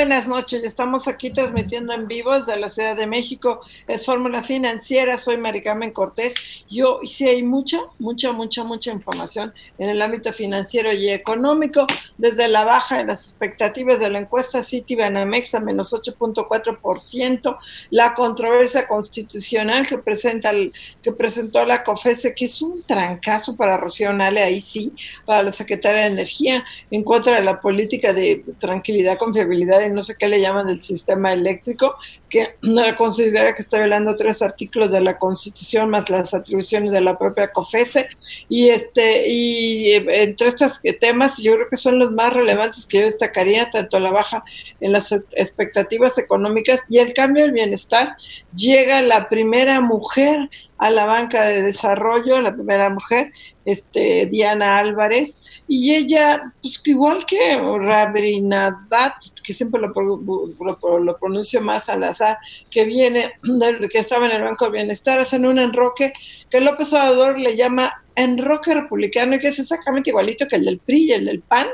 Buenas noches. Estamos aquí transmitiendo en vivo desde la Ciudad de México. Es Fórmula Financiera. Soy Maricarmen Cortés. Yo sí hay mucha, mucha, mucha, mucha información en el ámbito financiero y económico. Desde la baja de las expectativas de la encuesta City Banamex a menos 8.4%. La controversia constitucional que presenta el, que presentó la COFESE, que es un trancazo para Rocío Nale, ahí sí, para la Secretaria de Energía, en contra de la política de tranquilidad, confiabilidad no sé qué le llaman del sistema eléctrico, que considera que está violando tres artículos de la Constitución más las atribuciones de la propia COFESE. Y, este, y eh, entre estos temas, yo creo que son los más relevantes que yo destacaría, tanto la baja en las expectativas económicas y el cambio del bienestar. Llega la primera mujer a la banca de desarrollo, la primera mujer, este, Diana Álvarez, y ella, pues igual que Rabrinadat, que siempre lo, lo, pronuncio más al azar, que viene, que estaba en el Banco de Bienestar, hacen un enroque que López Obrador le llama enroque republicano y que es exactamente igualito que el del PRI y el del PAN,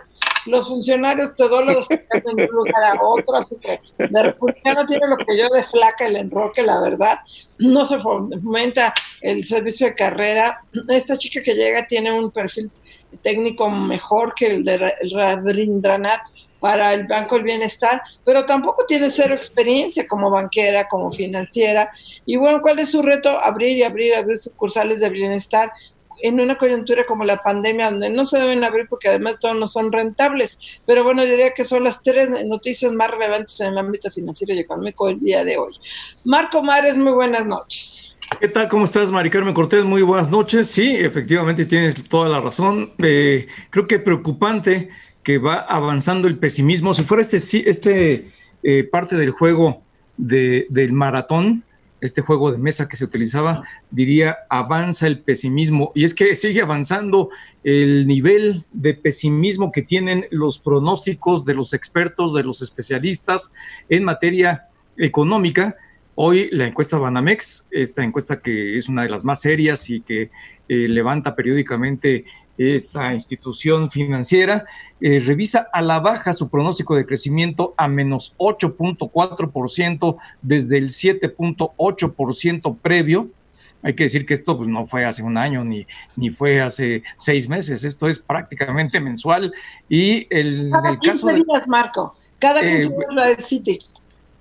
los funcionarios todólogos que cambian de un lugar a otro, así que de republicano tiene lo que yo de flaca el enroque, la verdad, no se fomenta el servicio de carrera. Esta chica que llega tiene un perfil técnico mejor que el de Rabindranath para el Banco del Bienestar, pero tampoco tiene cero experiencia como banquera, como financiera. Y bueno, ¿cuál es su reto? Abrir y abrir, abrir sucursales de bienestar en una coyuntura como la pandemia, donde no se deben abrir porque además todos no son rentables. Pero bueno, diría que son las tres noticias más relevantes en el ámbito financiero y económico el día de hoy. Marco Mares, muy buenas noches. ¿Qué tal? ¿Cómo estás, Mari Carmen Cortés? Muy buenas noches. Sí, efectivamente tienes toda la razón. Eh, creo que preocupante que va avanzando el pesimismo. Si fuera este, este eh, parte del juego de, del maratón, este juego de mesa que se utilizaba, diría, avanza el pesimismo. Y es que sigue avanzando el nivel de pesimismo que tienen los pronósticos de los expertos, de los especialistas en materia económica. Hoy la encuesta Banamex, esta encuesta que es una de las más serias y que eh, levanta periódicamente esta institución financiera, eh, revisa a la baja su pronóstico de crecimiento a menos 8.4% desde el 7.8% previo. Hay que decir que esto pues, no fue hace un año ni, ni fue hace seis meses, esto es prácticamente mensual. Y el, Cada en el 15 caso días, Marco. Cada 15 eh, días la de Citi.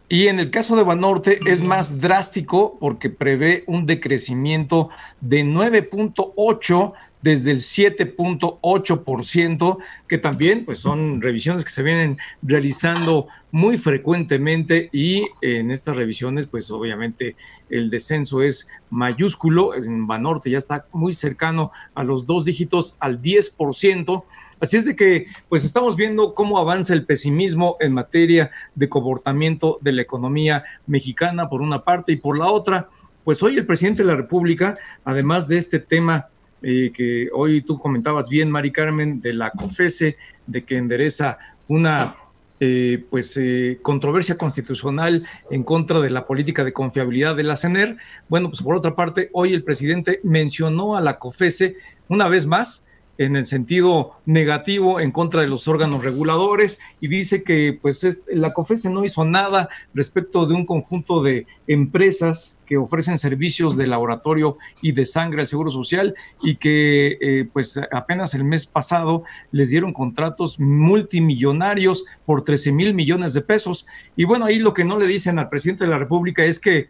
Y en el caso de Banorte es más drástico porque prevé un decrecimiento de 9.8 desde el 7.8%, que también pues son revisiones que se vienen realizando muy frecuentemente y en estas revisiones pues obviamente el descenso es mayúsculo, en Banorte ya está muy cercano a los dos dígitos al 10%. Así es de que, pues estamos viendo cómo avanza el pesimismo en materia de comportamiento de la economía mexicana, por una parte, y por la otra, pues hoy el presidente de la República, además de este tema eh, que hoy tú comentabas bien, Mari Carmen, de la COFESE, de que endereza una eh, pues eh, controversia constitucional en contra de la política de confiabilidad de la CENER. Bueno, pues por otra parte, hoy el presidente mencionó a la COFESE una vez más en el sentido negativo en contra de los órganos reguladores y dice que pues la COFESE no hizo nada respecto de un conjunto de empresas que ofrecen servicios de laboratorio y de sangre al Seguro Social y que eh, pues apenas el mes pasado les dieron contratos multimillonarios por 13 mil millones de pesos. Y bueno, ahí lo que no le dicen al presidente de la República es que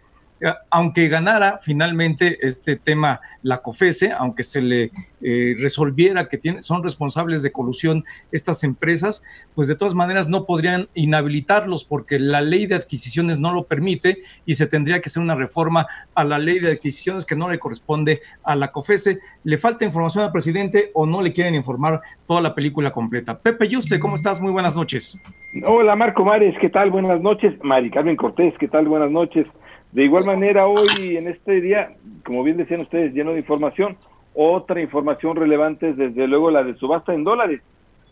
aunque ganara finalmente este tema la COFESE, aunque se le eh, resolviera que tiene, son responsables de colusión estas empresas, pues de todas maneras no podrían inhabilitarlos porque la ley de adquisiciones no lo permite y se tendría que hacer una reforma a la ley de adquisiciones que no le corresponde a la COFESE. ¿Le falta información al presidente o no le quieren informar toda la película completa? Pepe Yuste, ¿cómo estás? Muy buenas noches. Hola Marco Mares, ¿qué tal? Buenas noches. Mari Carmen Cortés, ¿qué tal? Buenas noches. De igual manera, hoy en este día, como bien decían ustedes, lleno de información, otra información relevante es desde luego la de subasta en dólares.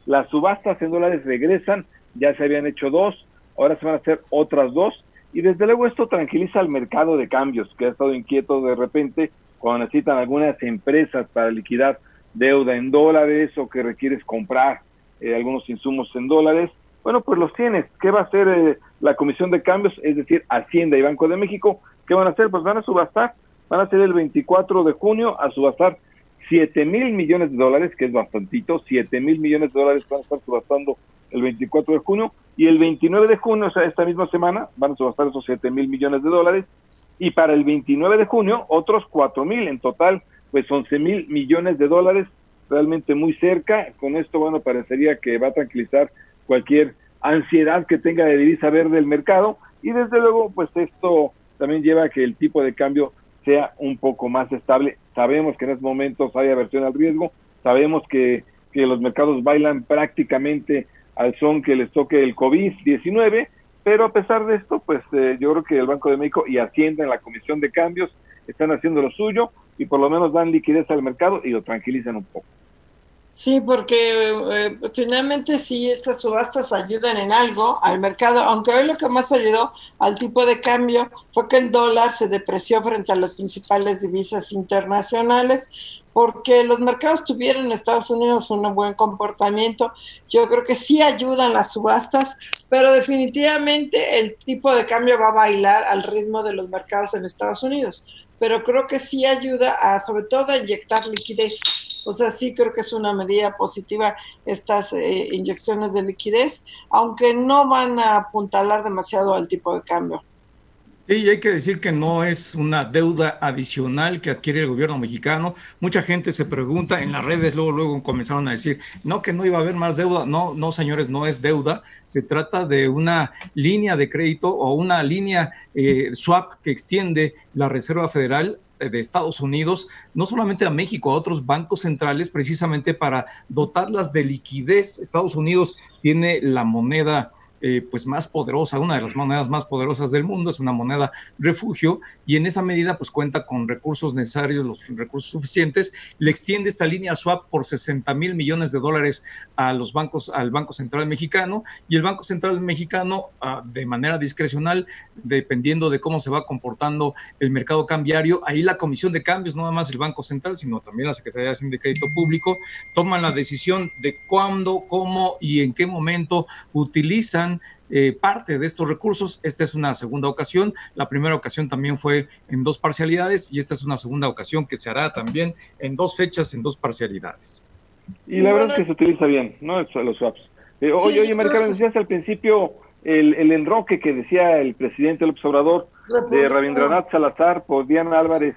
Las subastas en dólares regresan, ya se habían hecho dos, ahora se van a hacer otras dos, y desde luego esto tranquiliza al mercado de cambios, que ha estado inquieto de repente cuando necesitan algunas empresas para liquidar deuda en dólares o que requieres comprar eh, algunos insumos en dólares. Bueno, pues los tienes. ¿Qué va a hacer eh, la Comisión de Cambios? Es decir, Hacienda y Banco de México. ¿Qué van a hacer? Pues van a subastar. Van a ser el 24 de junio a subastar 7 mil millones de dólares, que es bastantito. 7 mil millones de dólares van a estar subastando el 24 de junio. Y el 29 de junio, o sea, esta misma semana, van a subastar esos 7 mil millones de dólares. Y para el 29 de junio, otros 4 mil. En total, pues 11 mil millones de dólares. Realmente muy cerca. Con esto, bueno, parecería que va a tranquilizar cualquier ansiedad que tenga de divisa verde el mercado y desde luego pues esto también lleva a que el tipo de cambio sea un poco más estable. Sabemos que en estos momentos hay aversión al riesgo, sabemos que, que los mercados bailan prácticamente al son que les toque el COVID-19, pero a pesar de esto, pues eh, yo creo que el Banco de México y Hacienda en la Comisión de Cambios están haciendo lo suyo y por lo menos dan liquidez al mercado y lo tranquilizan un poco. Sí, porque eh, finalmente sí, estas subastas ayudan en algo al mercado, aunque hoy lo que más ayudó al tipo de cambio fue que el dólar se depreció frente a las principales divisas internacionales, porque los mercados tuvieron en Estados Unidos un buen comportamiento. Yo creo que sí ayudan las subastas, pero definitivamente el tipo de cambio va a bailar al ritmo de los mercados en Estados Unidos. Pero creo que sí ayuda a, sobre todo, a inyectar liquidez o sea, sí creo que es una medida positiva estas eh, inyecciones de liquidez, aunque no van a apuntalar demasiado al tipo de cambio. Sí, hay que decir que no es una deuda adicional que adquiere el gobierno mexicano. Mucha gente se pregunta en las redes, luego, luego comenzaron a decir, no, que no iba a haber más deuda. No, no, señores, no es deuda. Se trata de una línea de crédito o una línea eh, swap que extiende la Reserva Federal de Estados Unidos, no solamente a México, a otros bancos centrales, precisamente para dotarlas de liquidez. Estados Unidos tiene la moneda eh, pues más poderosa, una de las monedas más poderosas del mundo, es una moneda refugio y en esa medida pues cuenta con recursos necesarios, los recursos suficientes, le extiende esta línea swap por 60 mil millones de dólares a los bancos, al Banco Central Mexicano y el Banco Central Mexicano ah, de manera discrecional, dependiendo de cómo se va comportando el mercado cambiario, ahí la Comisión de Cambios, no nada más el Banco Central, sino también la Secretaría de Crédito Público, toman la decisión de cuándo, cómo y en qué momento utilizan eh, parte de estos recursos. Esta es una segunda ocasión. La primera ocasión también fue en dos parcialidades y esta es una segunda ocasión que se hará también en dos fechas, en dos parcialidades. Y la verdad es que se utiliza bien, ¿no? Los swaps. Eh, oye, oye, Marcelo, decías al principio el, el, enroque que decía el presidente López Obrador de Rabindranath Salazar por Diana Álvarez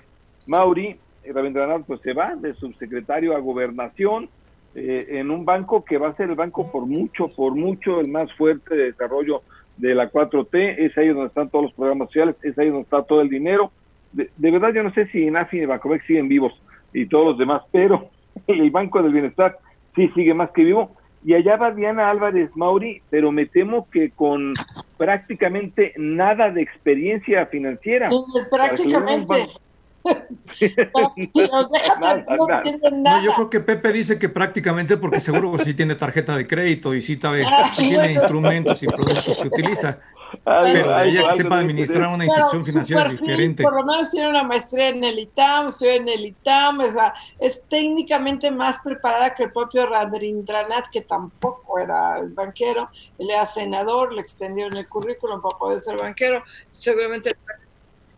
Mauri. Rabindranath pues se va de subsecretario a gobernación eh, en un banco que va a ser el banco por mucho, por mucho el más fuerte de desarrollo de la 4T, es ahí donde están todos los programas sociales, es ahí donde está todo el dinero. De, verdad yo no sé si INAFI y Bancomex siguen vivos y todos los demás, pero el Banco del Bienestar sí sigue más que vivo. Y allá va Diana Álvarez Mauri, pero me temo que con prácticamente nada de experiencia financiera. prácticamente. no, yo creo que Pepe dice que prácticamente porque seguro que sí tiene tarjeta de crédito y sí, ah, tiene instrumentos y productos que utiliza. pero ella que sepa administrar una institución financiera es diferente. Por lo menos tiene una maestría en el ITAM, estoy en el ITAM, o sea, es técnicamente más preparada que el propio Rabindranath, que tampoco era el banquero, él era senador, le extendieron el currículum para poder ser banquero, seguramente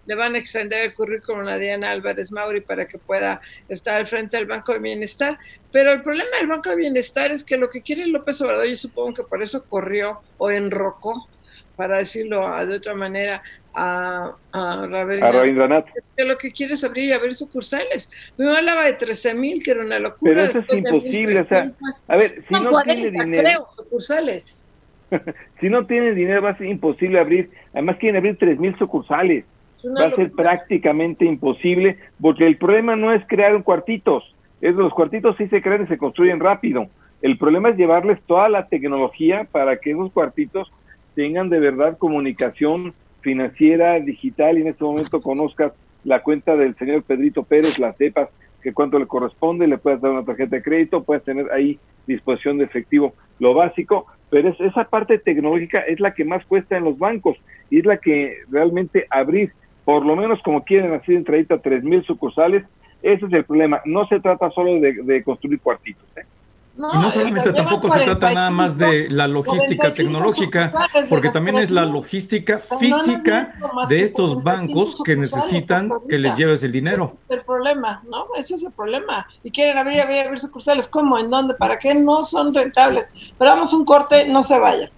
le van a extender el currículum a Diana Álvarez Mauri para que pueda estar al frente del Banco de Bienestar. Pero el problema del Banco de Bienestar es que lo que quiere López Obrador, y supongo que por eso corrió o enrocó, para decirlo de otra manera, a, a Rabindranath. Que lo que quiere es abrir y abrir sucursales. Me hablaba de 13 mil, que era una locura. Pero eso es imposible. O sea, a ver, si no, tiene dinero. Creo, sucursales. si no tiene dinero, va a ser imposible abrir. Además, quieren abrir 3 mil sucursales. Va a ser prácticamente imposible, porque el problema no es crear cuartitos. Es los cuartitos sí se crean y se construyen rápido. El problema es llevarles toda la tecnología para que esos cuartitos tengan de verdad comunicación financiera, digital, y en este momento conozcas la cuenta del señor Pedrito Pérez, la sepas que cuánto le corresponde, le puedes dar una tarjeta de crédito, puedes tener ahí disposición de efectivo, lo básico, pero es, esa parte tecnológica es la que más cuesta en los bancos y es la que realmente abrir, por lo menos como quieren así entradita a tres mil sucursales, ese es el problema. No se trata solo de, de construir cuartitos. ¿eh? y no solamente tampoco se trata nada más de la logística tecnológica, porque también es la logística física de estos bancos que necesitan que les lleves el dinero. El problema, ¿no? Ese es el problema. Y quieren abrir, abrir, abrir sucursales. ¿Cómo? ¿En dónde? ¿Para qué? No son rentables. Pero vamos un corte, no se vaya.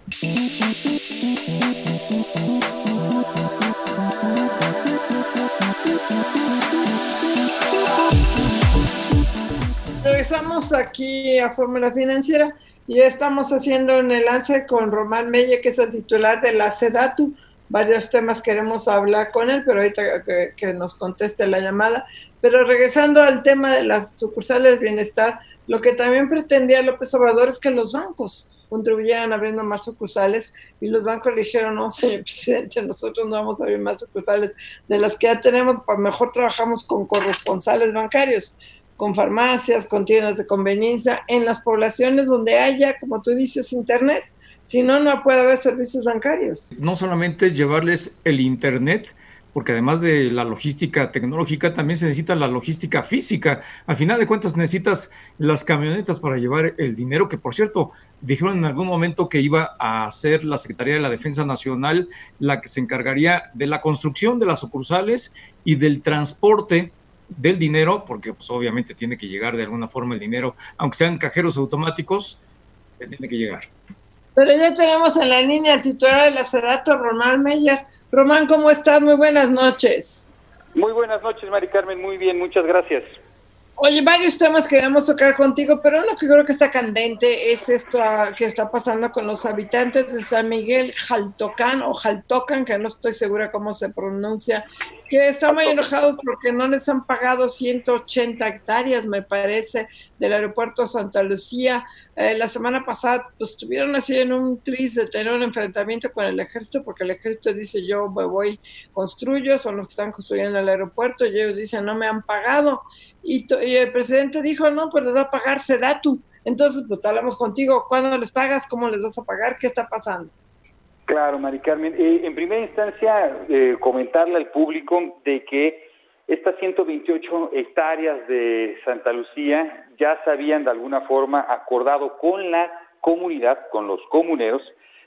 Regresamos aquí a Fórmula Financiera y estamos haciendo un enlace con Román Melle, que es el titular de la SEDATU. Varios temas queremos hablar con él, pero ahorita que, nos conteste la llamada. Pero regresando al tema de las sucursales de bienestar, lo que también pretendía López Obrador es que los bancos contribuyeran abriendo más sucursales y los bancos le dijeron, no, señor presidente, nosotros no vamos a abrir más sucursales de las que ya tenemos, pues mejor trabajamos con corresponsales bancarios con farmacias, con tiendas de conveniencia, en las poblaciones donde haya, como tú dices, Internet. Si no, no puede haber servicios bancarios. No solamente llevarles el Internet, porque además de la logística tecnológica, también se necesita la logística física. Al final de cuentas, necesitas las camionetas para llevar el dinero, que por cierto, dijeron en algún momento que iba a ser la Secretaría de la Defensa Nacional la que se encargaría de la construcción de las sucursales y del transporte del dinero, porque pues obviamente tiene que llegar de alguna forma el dinero, aunque sean cajeros automáticos, tiene que llegar. Pero ya tenemos en la línea al titular de la Sedato, Román Meyer. Román, ¿cómo estás? Muy buenas noches. Muy buenas noches, Mari Carmen. Muy bien, muchas gracias. Oye, varios temas que queremos tocar contigo, pero uno que creo que está candente es esto ah, que está pasando con los habitantes de San Miguel Jaltocán o Jaltocan, que no estoy segura cómo se pronuncia, que están muy enojados porque no les han pagado 180 hectáreas, me parece, del aeropuerto Santa Lucía. Eh, la semana pasada pues, estuvieron así en un tris de tener un enfrentamiento con el ejército, porque el ejército dice yo me voy, construyo, son los que están construyendo el aeropuerto, y ellos dicen no me han pagado. Y, el presidente dijo, no, pues les va a pagar Sedatu. Entonces, pues hablamos contigo, ¿cuándo les pagas? ¿Cómo les vas a pagar? ¿Qué está pasando? Claro, Mari Carmen. Eh, en primera instancia, eh, comentarle al público de que estas 128 hectáreas de Santa Lucía ya se habían de alguna forma acordado con la comunidad, con los comuneros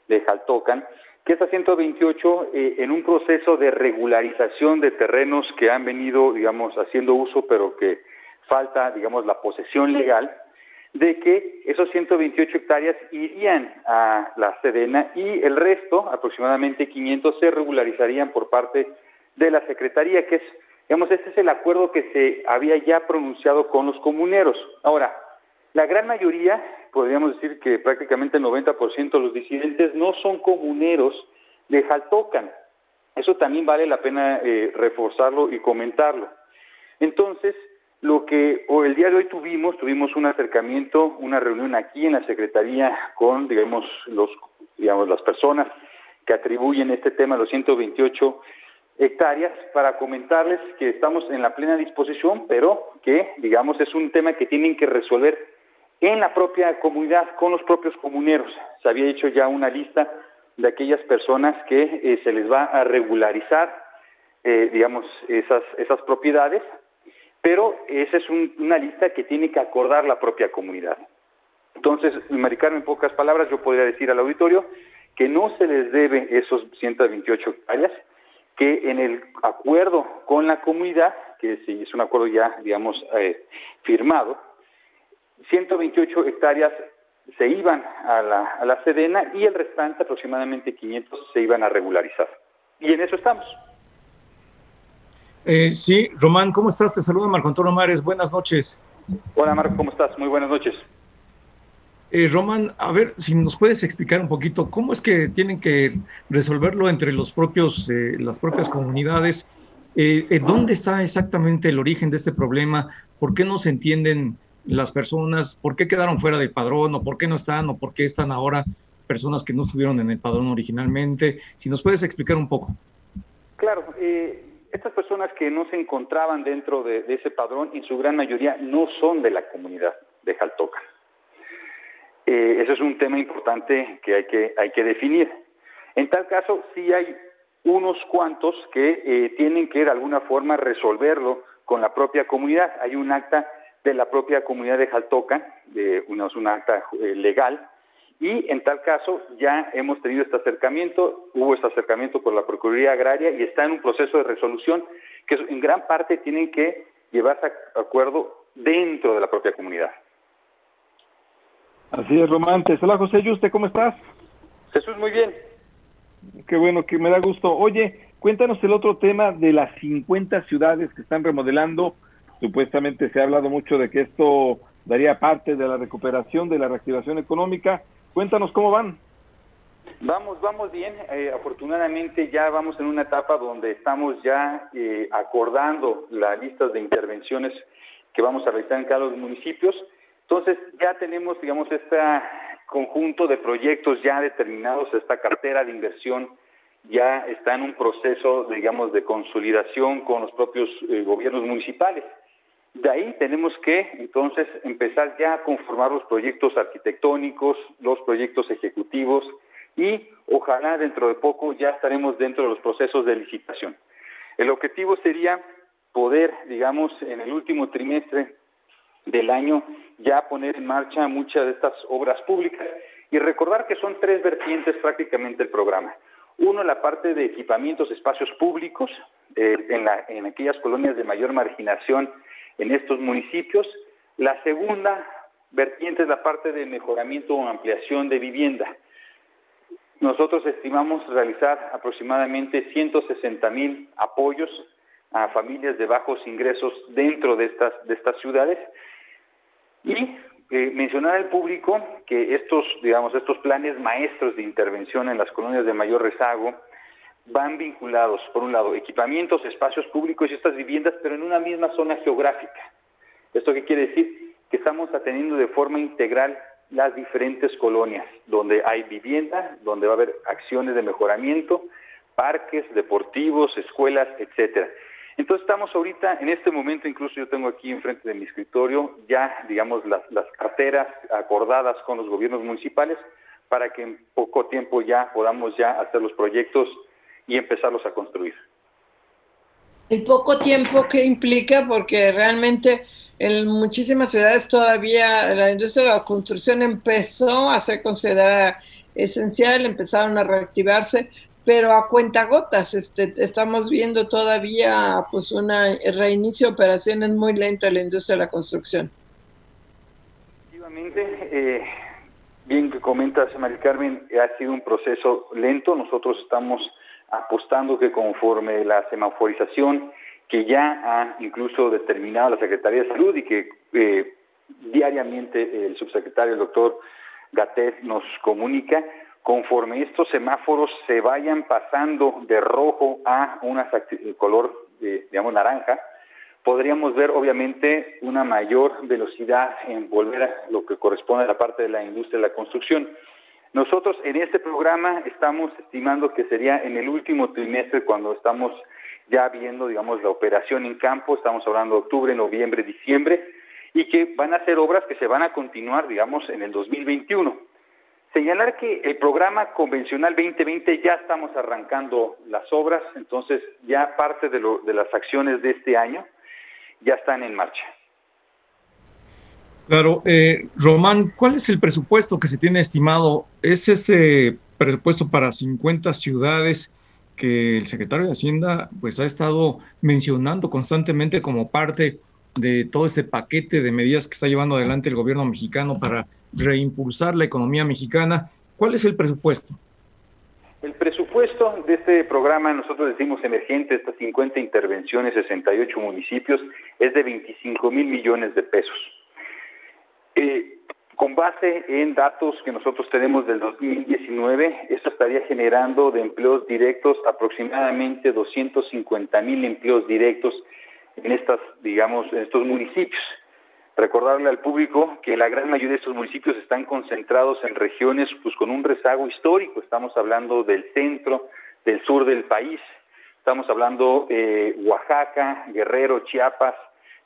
de Jaltocan, que estas 128 eh, en un proceso de regularización de terrenos que han venido, digamos, haciendo uso, pero que falta, digamos, la posesión legal, de que esos 128 hectáreas irían a la Sedena y el resto, aproximadamente 500, se regularizarían por parte de la Secretaría, que es, digamos, este es el acuerdo que se había ya pronunciado con los comuneros. Ahora, la gran mayoría, podríamos decir que prácticamente el 90% de los disidentes no son comuneros de Jaltocan. Eso también vale la pena eh, reforzarlo y comentarlo. Entonces, lo que el día de hoy tuvimos, tuvimos un acercamiento, una reunión aquí en la Secretaría con, digamos, los, digamos, las personas que atribuyen este tema a los 128 hectáreas para comentarles que estamos en la plena disposición, pero que, digamos, es un tema que tienen que resolver en la propia comunidad, con los propios comuneros. Se había hecho ya una lista de aquellas personas que eh, se les va a regularizar, eh, digamos, esas, esas propiedades pero esa es una lista que tiene que acordar la propia comunidad. Entonces, Maricarmen, en pocas palabras, yo podría decir al auditorio que no se les debe esos 128 hectáreas, que en el acuerdo con la comunidad, que es un acuerdo ya, digamos, eh, firmado, 128 hectáreas se iban a la, a la Sedena y el restante, aproximadamente 500, se iban a regularizar. y en eso estamos. Eh, sí, Román, ¿cómo estás? Te saluda Marco Antonio Mares. Buenas noches. Hola, Marco, ¿cómo estás? Muy buenas noches. Eh, Román, a ver si nos puedes explicar un poquito cómo es que tienen que resolverlo entre los propios, eh, las propias comunidades. Eh, ¿Dónde está exactamente el origen de este problema? ¿Por qué no se entienden las personas? ¿Por qué quedaron fuera del padrón? ¿O por qué no están? ¿O por qué están ahora personas que no estuvieron en el padrón originalmente? Si nos puedes explicar un poco. Claro, estas personas que no se encontraban dentro de, ese padrón, en su gran mayoría no son de la comunidad de Jaltoca. Eh, ese es un tema importante que hay que, hay que definir. En tal caso, sí hay unos cuantos que eh, tienen que de alguna forma resolverlo con la propia comunidad. Hay un acta de la propia comunidad de Jaltoca, de una, es un acta eh, legal, y en tal caso ya hemos tenido este acercamiento, hubo este acercamiento por la Procuraduría Agraria y está en un proceso de resolución que en gran parte tienen que llevarse a acuerdo dentro de la propia comunidad. Así es, Román. Hola, José Yuste, ¿cómo estás? Jesús, muy bien. Qué bueno, que me da gusto. Oye, cuéntanos el otro tema de las 50 ciudades que están remodelando. Supuestamente se ha hablado mucho de que esto daría parte de la recuperación, de la reactivación económica. Cuéntanos cómo van. Vamos, vamos bien. Eh, afortunadamente ya vamos en una etapa donde estamos ya eh, acordando las listas de intervenciones que vamos a realizar en cada uno de los municipios. Entonces ya tenemos, digamos, este conjunto de proyectos ya determinados, esta cartera de inversión ya está en un proceso, digamos, de consolidación con los propios eh, gobiernos municipales. De ahí tenemos que entonces empezar ya a conformar los proyectos arquitectónicos, los proyectos ejecutivos y ojalá dentro de poco ya estaremos dentro de los procesos de licitación. El objetivo sería poder, digamos, en el último trimestre del año ya poner en marcha muchas de estas obras públicas y recordar que son tres vertientes prácticamente el programa. Uno, la parte de equipamientos, espacios públicos eh, en, en aquellas colonias de mayor marginación en estos municipios. La segunda vertiente es la parte de mejoramiento o ampliación de vivienda. Nosotros estimamos realizar aproximadamente 160 mil apoyos a familias de bajos ingresos dentro de estas, de estas ciudades y eh, mencionar al público que estos, digamos, estos planes maestros de intervención en las colonias de mayor rezago van vinculados, por un lado, equipamientos, espacios públicos y estas viviendas, pero en una misma zona geográfica. ¿Esto qué quiere decir? Que estamos atendiendo de forma integral las diferentes colonias, donde hay vivienda, donde va a haber acciones de mejoramiento, parques deportivos, escuelas, etcétera. Entonces estamos ahorita, en este momento, incluso yo tengo aquí enfrente de mi escritorio ya, digamos, las, las carteras acordadas con los gobiernos municipales para que en poco tiempo ya podamos ya hacer los proyectos y empezarlos a construir. El poco tiempo que implica, porque realmente en muchísimas ciudades todavía la industria de la construcción empezó a ser considerada esencial, empezaron a reactivarse, pero a cuentagotas. Este, estamos viendo todavía pues un reinicio de operaciones muy lento en la industria de la construcción. Efectivamente, eh, bien que comentas, María Carmen, ha sido un proceso lento. Nosotros estamos apostando que conforme la semaforización que ya ha incluso determinado la Secretaría de Salud y que eh, diariamente el subsecretario, el doctor Gatet, nos comunica, conforme estos semáforos se vayan pasando de rojo a un color, digamos, naranja, podríamos ver obviamente una mayor velocidad en volver a lo que corresponde a la parte de la industria de la construcción. Nosotros en este programa estamos estimando que sería en el último trimestre cuando estamos ya viendo, digamos, la operación en campo, estamos hablando de octubre, noviembre, diciembre, y que van a ser obras que se van a continuar, digamos, en el 2021. Señalar que el programa convencional 2020 ya estamos arrancando las obras, entonces ya parte de, lo, de las acciones de este año ya están en marcha. Claro, eh, Román, ¿cuál es el presupuesto que se tiene estimado? ¿Es ese presupuesto para 50 ciudades que el secretario de Hacienda pues ha estado mencionando constantemente como parte de todo este paquete de medidas que está llevando adelante el gobierno mexicano para reimpulsar la economía mexicana? ¿Cuál es el presupuesto? El presupuesto de este programa, nosotros decimos emergente, estas 50 intervenciones, 68 municipios, es de 25 mil millones de pesos. Eh, con base en datos que nosotros tenemos del 2019, esto estaría generando de empleos directos aproximadamente 250 mil empleos directos en estas, digamos, en estos municipios. Recordarle al público que la gran mayoría de estos municipios están concentrados en regiones pues, con un rezago histórico. Estamos hablando del centro, del sur del país. Estamos hablando eh, Oaxaca, Guerrero, Chiapas,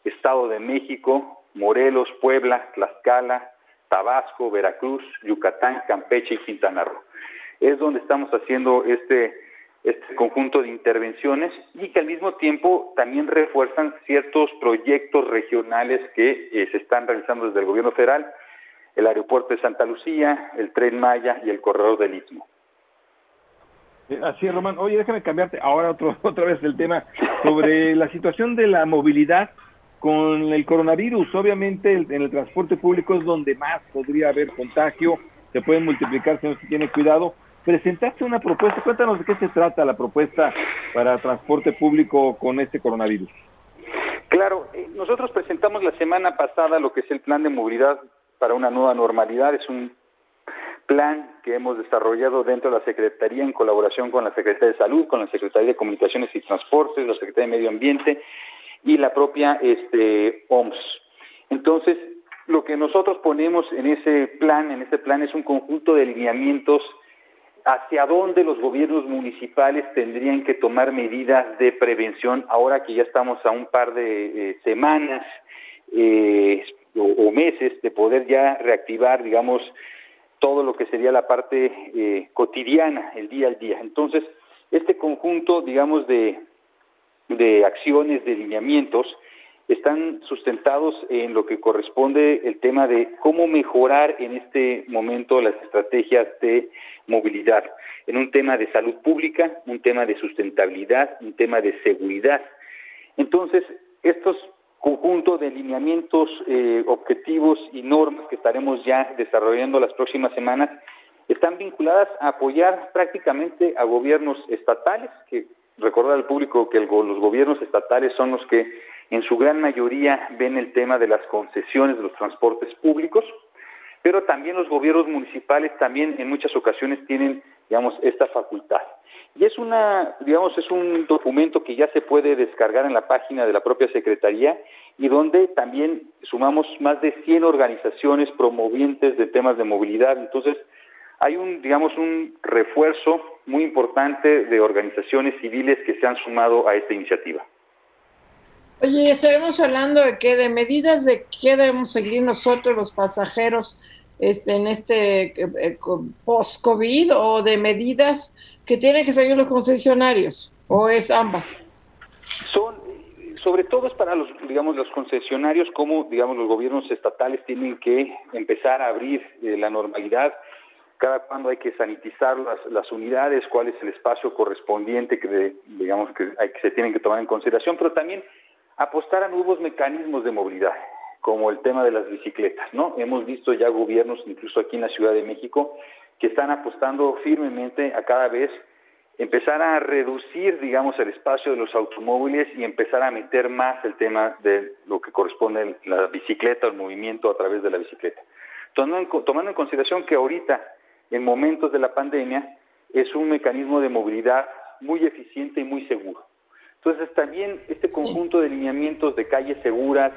Estado de México, Morelos, Puebla, Tlaxcala, Tabasco, Veracruz, Yucatán, Campeche y Quintana Roo. Es donde estamos haciendo este este conjunto de intervenciones y que al mismo tiempo también refuerzan ciertos proyectos regionales que eh, se están realizando desde el gobierno federal, el aeropuerto de Santa Lucía, el tren Maya y el corredor del Istmo. Eh, así es, Román. Oye, déjame cambiarte ahora otro, otra vez el tema sobre la situación de la movilidad con el coronavirus. Obviamente en el transporte público es donde más podría haber contagio, se puede multiplicar si no se tiene cuidado presentaste una propuesta. Cuéntanos de qué se trata la propuesta para transporte público con este coronavirus. Claro, eh, nosotros presentamos la semana pasada lo que es el plan de movilidad para una nueva normalidad. Es un plan que hemos desarrollado dentro de la Secretaría en colaboración con la Secretaría de Salud, con la Secretaría de Comunicaciones y Transportes, la Secretaría de Medio Ambiente y la propia este, OMS. Entonces, lo que nosotros ponemos en ese plan, en ese plan es un conjunto de lineamientos hacia dónde los gobiernos municipales tendrían que tomar medidas de prevención ahora que ya estamos a un par de eh, semanas eh, o, meses de poder ya reactivar, digamos, todo lo que sería la parte eh, cotidiana, el día al día. Entonces, este conjunto, digamos, de, de acciones, de lineamientos, están sustentados en lo que corresponde el tema de cómo mejorar en este momento las estrategias de movilidad, en un tema de salud pública, un tema de sustentabilidad, un tema de seguridad. Entonces, estos conjuntos de lineamientos, eh, objetivos y normas que estaremos ya desarrollando las próximas semanas están vinculadas a apoyar prácticamente a gobiernos estatales, que recordar al público que los gobiernos estatales son los que en su gran mayoría ven el tema de las concesiones de los transportes públicos, pero también los gobiernos municipales también en muchas ocasiones tienen, digamos, esta facultad. Y es una, digamos, es un documento que ya se puede descargar en la página de la propia Secretaría y donde también sumamos más de 100 organizaciones promovientes de temas de movilidad. Entonces, hay un, digamos, un refuerzo muy importante de organizaciones civiles que se han sumado a esta iniciativa. Oye, estaremos hablando de qué, de medidas de qué debemos seguir nosotros los pasajeros este, en este eh, post-COVID o de medidas que tienen que seguir los concesionarios o es ambas. Son, sobre todo es para los, digamos, los concesionarios, como, digamos, los gobiernos estatales tienen que empezar a abrir eh, la normalidad cada cuándo hay que sanitizar las, las, unidades, cuál es el espacio correspondiente que, digamos, que, hay, que se tienen que tomar en consideración, pero también apostar a nuevos mecanismos de movilidad, como el tema de las bicicletas, ¿no? Hemos visto ya gobiernos, incluso aquí en la Ciudad de México, que están apostando firmemente a cada vez empezar a reducir, digamos, el espacio de los automóviles y empezar a meter más el tema de lo que corresponde a la bicicleta, el movimiento a través de la bicicleta. Tomando tomando en consideración que ahorita, en momentos de la pandemia, es un mecanismo de movilidad muy eficiente y muy seguro. Entonces también este conjunto de lineamientos de calles seguras,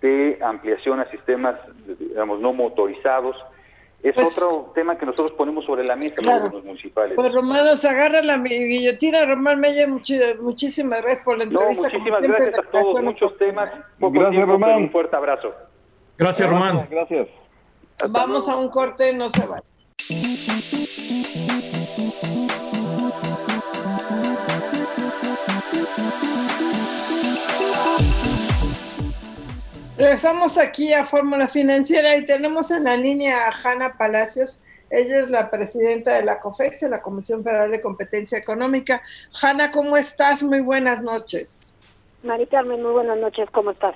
de ampliación a sistemas, digamos, no motorizados, es pues otro tema que nosotros ponemos sobre la mesa en los municipales. Pues Román, se agarra la guillotina. Román Mella, muchísimas gracias por la entrevista. muchísimas gracias a todos, muchos temas. gracias, Román. Un fuerte abrazo. Gracias, Román. Gracias. Vamos a un corte, no se va. Regresamos aquí a Fórmula Financiera y tenemos en la línea a Hanna Palacios. Ella es la presidenta de la COFEX, la Comisión Federal de Competencia Económica. Hanna, ¿cómo estás? Muy buenas noches. Mari Carmen, muy buenas noches. ¿Cómo estás?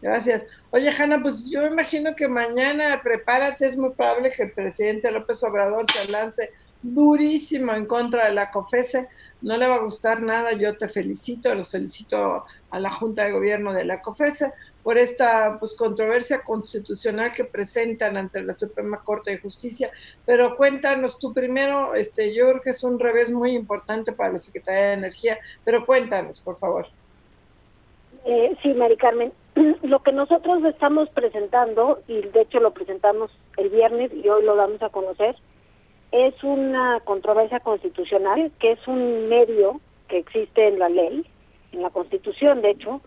Gracias. Oye, Hanna, pues yo imagino que mañana, prepárate, es muy probable que el presidente López Obrador se lance durísimo en contra de la COFESE. No le va a gustar nada, yo te felicito, los felicito a la Junta de Gobierno de la COFESE por esta pues, controversia constitucional que presentan ante la Suprema Corte de Justicia. Pero cuéntanos tú primero, este, yo creo que es un revés muy importante para la Secretaría de Energía, pero cuéntanos, por favor. Eh, sí, Mari Carmen, lo que nosotros estamos presentando, y de hecho lo presentamos el viernes y hoy lo damos a conocer, es una controversia constitucional, que es un medio que existe en la ley, en la Constitución, de hecho,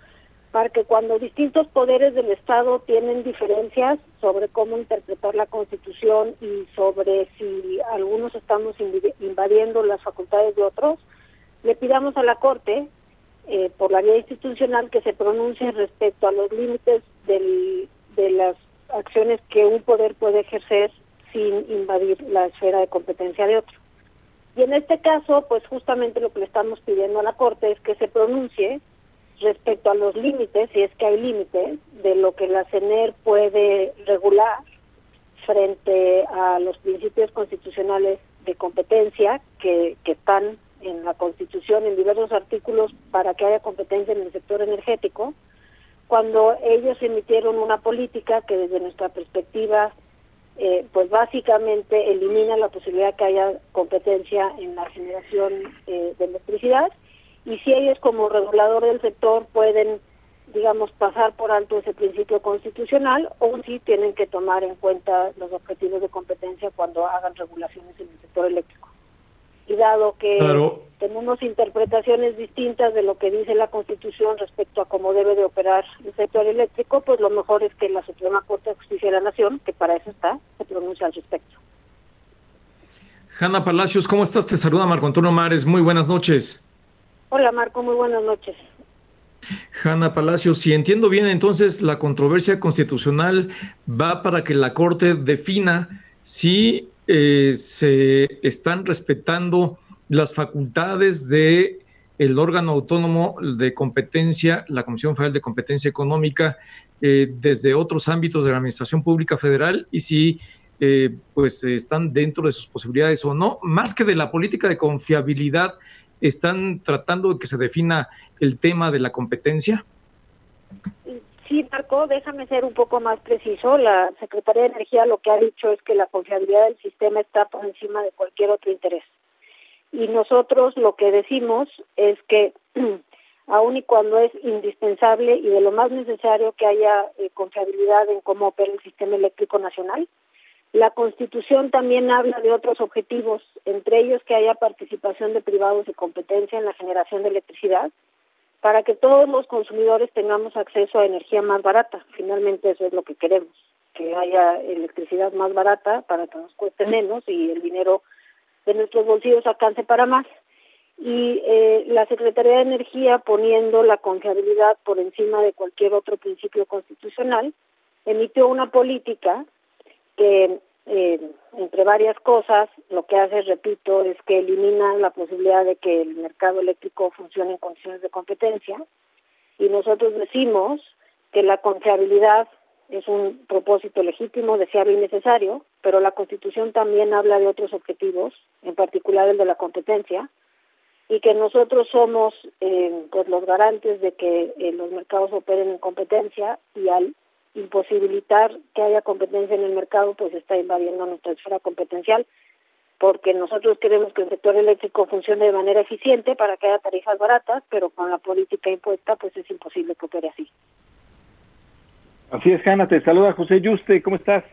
para que cuando distintos poderes del Estado tienen diferencias sobre cómo interpretar la Constitución y sobre si algunos estamos invadiendo las facultades de otros, le pidamos a la Corte, eh, por la vía institucional, que se pronuncie respecto a los límites del, de las acciones que un poder puede ejercer sin invadir la esfera de competencia de otro. Y en este caso, pues justamente lo que le estamos pidiendo a la Corte es que se pronuncie respecto a los límites, si es que hay límites, de lo que la CENER puede regular frente a los principios constitucionales de competencia que, que están en la Constitución en diversos artículos para que haya competencia en el sector energético, cuando ellos emitieron una política que desde nuestra perspectiva eh, pues básicamente elimina la posibilidad que haya competencia en la generación eh, de electricidad y si ellos como regulador del sector pueden digamos pasar por alto ese principio constitucional o si tienen que tomar en cuenta los objetivos de competencia cuando hagan regulaciones en el sector eléctrico y dado que tenemos interpretaciones distintas de lo que dice la Constitución respecto a cómo debe de operar el sector eléctrico, pues lo mejor es que la Suprema Corte de Justicia de la Nación, que para eso está, se pronuncie al respecto. Hanna Palacios, ¿cómo estás? Te saluda Marco Antonio Mares. Muy buenas noches. Hola Marco, muy buenas noches. Hanna Palacios, si entiendo bien, entonces la controversia constitucional va para que la Corte defina si eh, se están respetando las facultades de el órgano autónomo de competencia, la Comisión Federal de Competencia Económica, eh, desde otros ámbitos de la Administración Pública Federal y si eh, pues están dentro de sus posibilidades o no, más que de la política de confiabilidad, están tratando de que se defina el tema de la competencia. Sí, Marco, déjame ser un poco más preciso. La Secretaría de Energía lo que ha dicho es que la confiabilidad del sistema está por encima de cualquier otro interés. Y nosotros lo que decimos es que aun y cuando es indispensable y de lo más necesario que haya eh, confiabilidad en cómo opera el sistema eléctrico nacional, la Constitución también habla de otros objetivos, entre ellos que haya participación de privados y competencia en la generación de electricidad para que todos los consumidores tengamos acceso a energía más barata. Finalmente eso es lo que queremos, que haya electricidad más barata para que nos cueste menos y el dinero de nuestros bolsillos alcance para más. Y eh, la Secretaría de Energía, poniendo la confiabilidad por encima de cualquier otro principio constitucional, emitió una política que eh, entre varias cosas, lo que hace, repito, es que elimina la posibilidad de que el mercado eléctrico funcione en condiciones de competencia. Y nosotros decimos que la confiabilidad es un propósito legítimo, deseable y necesario, pero la Constitución también habla de otros objetivos, en particular el de la competencia, y que nosotros somos eh, pues los garantes de que eh, los mercados operen en competencia y al imposibilitar que haya competencia en el mercado, pues está invadiendo nuestra esfera competencial, porque nosotros queremos que el sector eléctrico funcione de manera eficiente para que haya tarifas baratas, pero con la política impuesta, pues es imposible que opere así. Así es, Hanna, te saluda José Yuste, ¿cómo estás?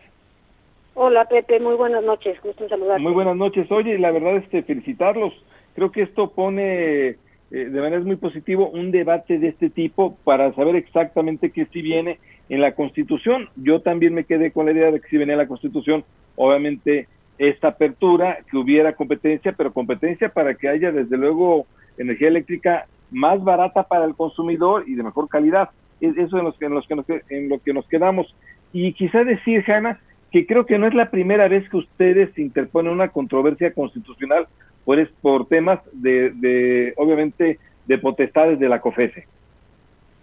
Hola, Pepe, muy buenas noches, gusto en saludarte. Muy buenas noches, oye, la verdad es que felicitarlos, creo que esto pone eh, de manera muy positivo un debate de este tipo para saber exactamente qué sí viene en la Constitución. Yo también me quedé con la idea de que si venía la Constitución, obviamente esta apertura, que hubiera competencia, pero competencia para que haya desde luego energía eléctrica más barata para el consumidor y de mejor calidad. Eso en, los que, en, los que nos, en lo que nos quedamos. Y quizá decir, Hanna, que creo que no es la primera vez que ustedes interponen una controversia constitucional por, por temas de, de, obviamente, de potestades de la COFESE.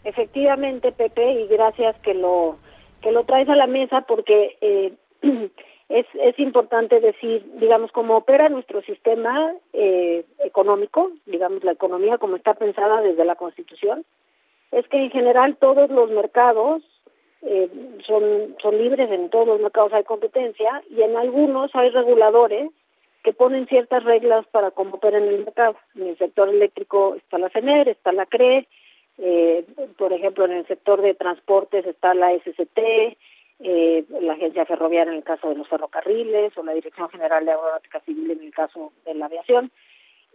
Efectivamente, Pepe, y gracias que lo que lo traes a la mesa porque eh, es, es importante decir, digamos, cómo opera nuestro sistema eh, económico, digamos, la economía como está pensada desde la Constitución, es que en general todos los mercados eh, son, son libres, en todos los mercados hay competencia y en algunos hay reguladores que ponen ciertas reglas para cómo opera en el mercado. En el sector eléctrico está la CENER, está la CRE, eh, por ejemplo, en el sector de transportes está la SCT, eh, la Agencia Ferroviaria en el caso de los ferrocarriles o la Dirección General de Aeronáutica Civil en el caso de la aviación.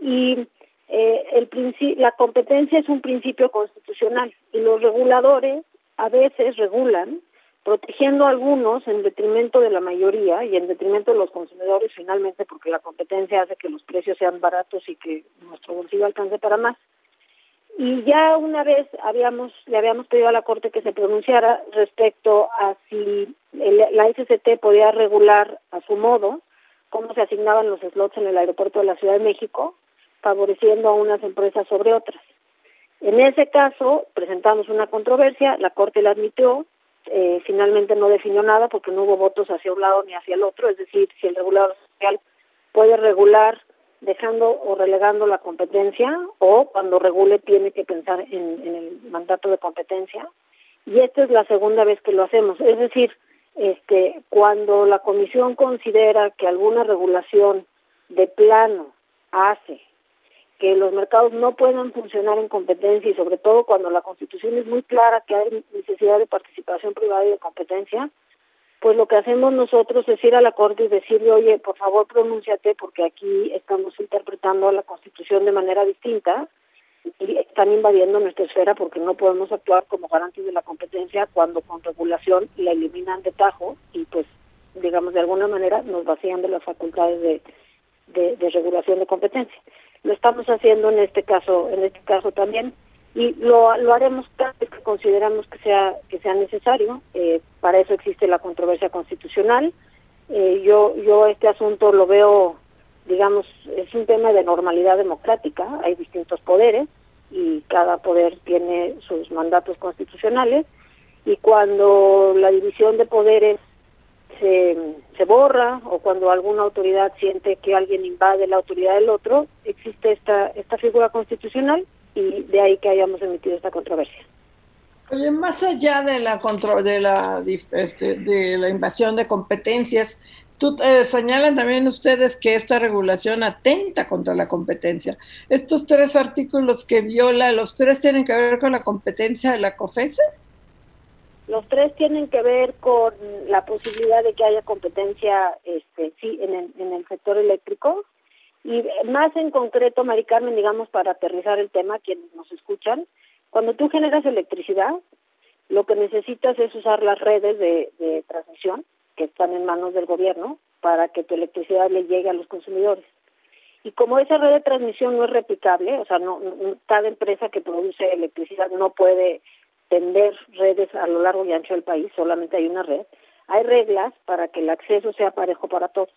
Y eh, el la competencia es un principio constitucional y los reguladores a veces regulan protegiendo a algunos en detrimento de la mayoría y en detrimento de los consumidores finalmente porque la competencia hace que los precios sean baratos y que nuestro bolsillo alcance para más. Y ya una vez habíamos le habíamos pedido a la Corte que se pronunciara respecto a si la SCT podía regular a su modo cómo se asignaban los slots en el aeropuerto de la Ciudad de México, favoreciendo a unas empresas sobre otras. En ese caso presentamos una controversia, la Corte la admitió, eh, finalmente no definió nada porque no hubo votos hacia un lado ni hacia el otro, es decir, si el regulador social puede regular dejando o relegando la competencia o cuando regule tiene que pensar en, el mandato de competencia. Y esta es la segunda vez que lo hacemos. Es decir este cuando la comisión considera que alguna regulación de plano hace que los mercados no puedan funcionar en competencia y sobre todo cuando la constitución es muy clara que hay necesidad de participación privada y de competencia pues lo que hacemos nosotros es ir a la Corte y decirle, oye, por favor, pronúnciate porque aquí estamos interpretando la Constitución de manera distinta y están invadiendo nuestra esfera porque no podemos actuar como garantes de la competencia cuando con regulación la eliminan de tajo y pues, digamos, de alguna manera nos vacían de las facultades de, de, de regulación de competencia. Lo estamos haciendo en este caso, en este caso también y lo, lo haremos cada vez que consideramos que sea que sea necesario. Eh, para eso existe la controversia constitucional. Eh, yo yo este asunto lo veo digamos es un tema de normalidad democrática. Hay distintos poderes y cada poder tiene sus mandatos constitucionales. Y cuando la división de poderes se, se borra o cuando alguna autoridad siente que alguien invade la autoridad del otro existe esta esta figura constitucional y de ahí que hayamos emitido esta controversia. Oye, más allá de la control, de la este, de la invasión de competencias, tú, eh, señalan también ustedes que esta regulación atenta contra la competencia. Estos tres artículos que viola, los tres tienen que ver con la competencia de la COFESE. Los tres tienen que ver con la posibilidad de que haya competencia, este, sí, en el, en el sector eléctrico, y más en concreto, Mari Carmen, digamos, para aterrizar el tema, quienes nos escuchan, cuando tú generas electricidad, lo que necesitas es usar las redes de, de transmisión que están en manos del gobierno para que tu electricidad le llegue a los consumidores. Y como esa red de transmisión no es replicable, o sea, no, cada empresa que produce electricidad no puede tender redes a lo largo y ancho del país, solamente hay una red, hay reglas para que el acceso sea parejo para todos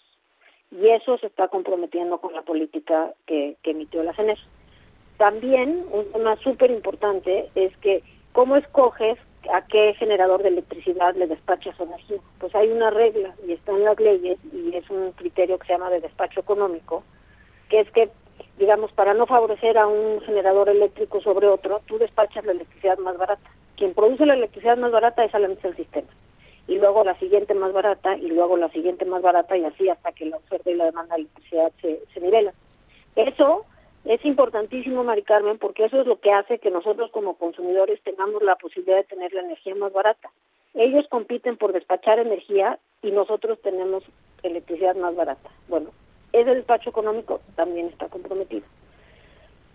y eso se está comprometiendo con la política que, emitió la CENER. También un tema súper importante es que cómo escoges a qué generador de electricidad le despachas energía. Pues hay una regla y está en las leyes y es un criterio que se llama de despacho económico, que es que, digamos, para no favorecer a un generador eléctrico sobre otro, tú despachas la electricidad más barata. Quien produce la electricidad más barata es al el sistema y luego la siguiente más barata y luego la siguiente más barata y así hasta que la oferta y la demanda de electricidad se, se. Eso es importantísimo, Mari Carmen, porque eso es lo que hace que nosotros como consumidores tengamos la posibilidad de tener la energía más barata. Ellos compiten por despachar energía y nosotros tenemos electricidad más barata. Bueno, ese despacho económico también está comprometido.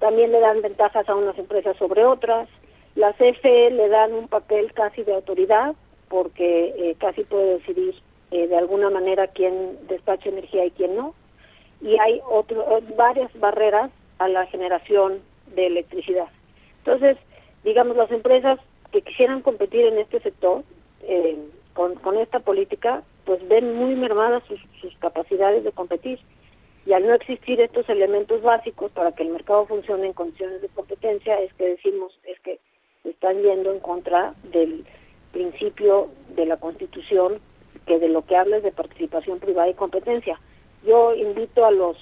También le dan ventajas a unas empresas sobre otras. Las CFE le dan un papel casi de autoridad porque eh, casi puede decidir eh, de alguna manera quién despacha energía y quién no. Y hay otro, varias barreras a la generación de electricidad. Entonces, digamos, las empresas que quisieran competir en este sector eh, con, con esta política, pues ven muy mermadas sus, sus capacidades de competir. Y al no existir estos elementos básicos para que el mercado funcione en condiciones de competencia, es que decimos, es que están yendo en contra del principio de la Constitución que de lo que habla es de participación privada y competencia. Yo invito a los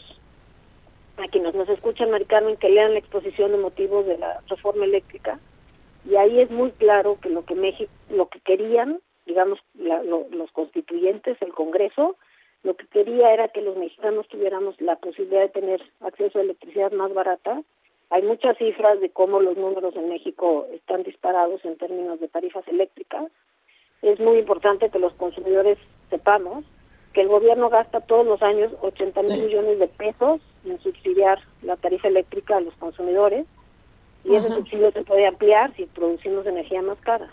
a quienes nos escuchan, Mari Carmen, que lean la exposición de motivos de la reforma eléctrica y ahí es muy claro que lo que México, lo que querían, digamos, los constituyentes, el Congreso, lo que quería era que los mexicanos tuviéramos la posibilidad de tener acceso a electricidad más barata. Hay muchas cifras de cómo los números en México están disparados en términos de tarifas eléctricas. Es muy importante que los consumidores sepamos que el gobierno gasta todos los años 80 mil millones de pesos en subsidiar la tarifa eléctrica a los consumidores y ese subsidio se puede ampliar si producimos energía más cara.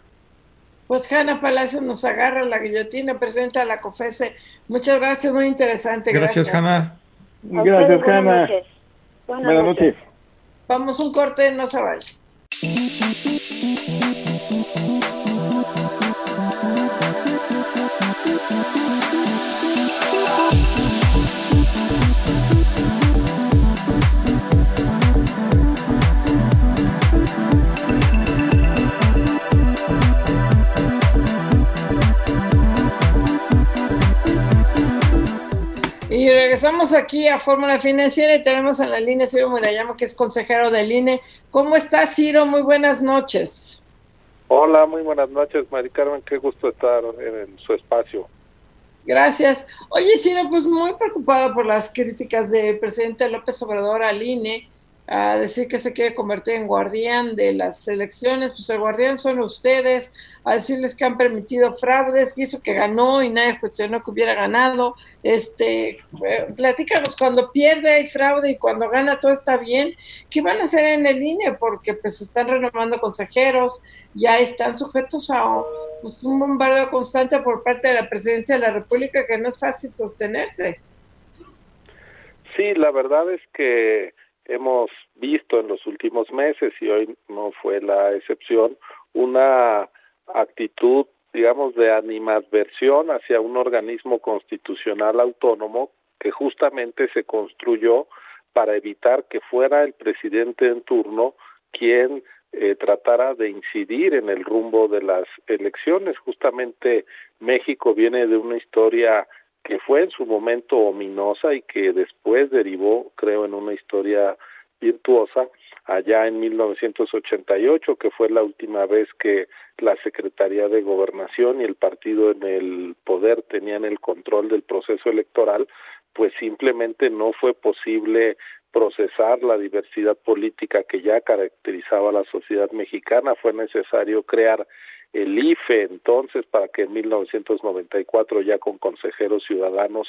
Pues Hanna Palacio nos agarra la guillotina, presenta a la COFESE. Muchas gracias, muy interesante. Gracias, gracias Hanna. Gracias, Hanna. Buenas, noches. Vamos un corte, no se vaya. Y regresamos aquí a Fórmula Financiera y tenemos en la línea Ciro Murayama, que es consejero del INE. ¿Cómo estás, Ciro? Muy buenas noches. Hola, muy buenas noches, Mari Carmen. Qué gusto estar en, su espacio. Gracias. Oye, Ciro, pues muy preocupado por las críticas del presidente López Obrador al INE a decir que se quiere convertir en guardián de las elecciones, pues el guardián son ustedes, a decirles que han permitido fraudes y eso que ganó y nadie cuestionó que hubiera ganado. Este, eh, platícanos, cuando pierde hay fraude y cuando gana todo está bien, ¿qué van a hacer en el INE? Porque pues están renovando consejeros, ya están sujetos a pues, un bombardeo constante por parte de la presidencia de la República que no es fácil sostenerse. Sí, la verdad es que hemos visto en los últimos meses, y hoy no fue la excepción, una actitud, digamos, de animadversión hacia un organismo constitucional autónomo que justamente se construyó para evitar que fuera el presidente en turno quien eh, tratara de incidir en el rumbo de las elecciones. Justamente México viene de una historia que fue en su momento ominosa y que después derivó, creo, en una historia virtuosa allá en 1988, que fue la última vez que la Secretaría de Gobernación y el partido en el poder tenían el control del proceso electoral, pues simplemente no fue posible procesar la diversidad política que ya caracterizaba la sociedad mexicana, fue necesario crear el IFE entonces para que en 1994 ya con consejeros ciudadanos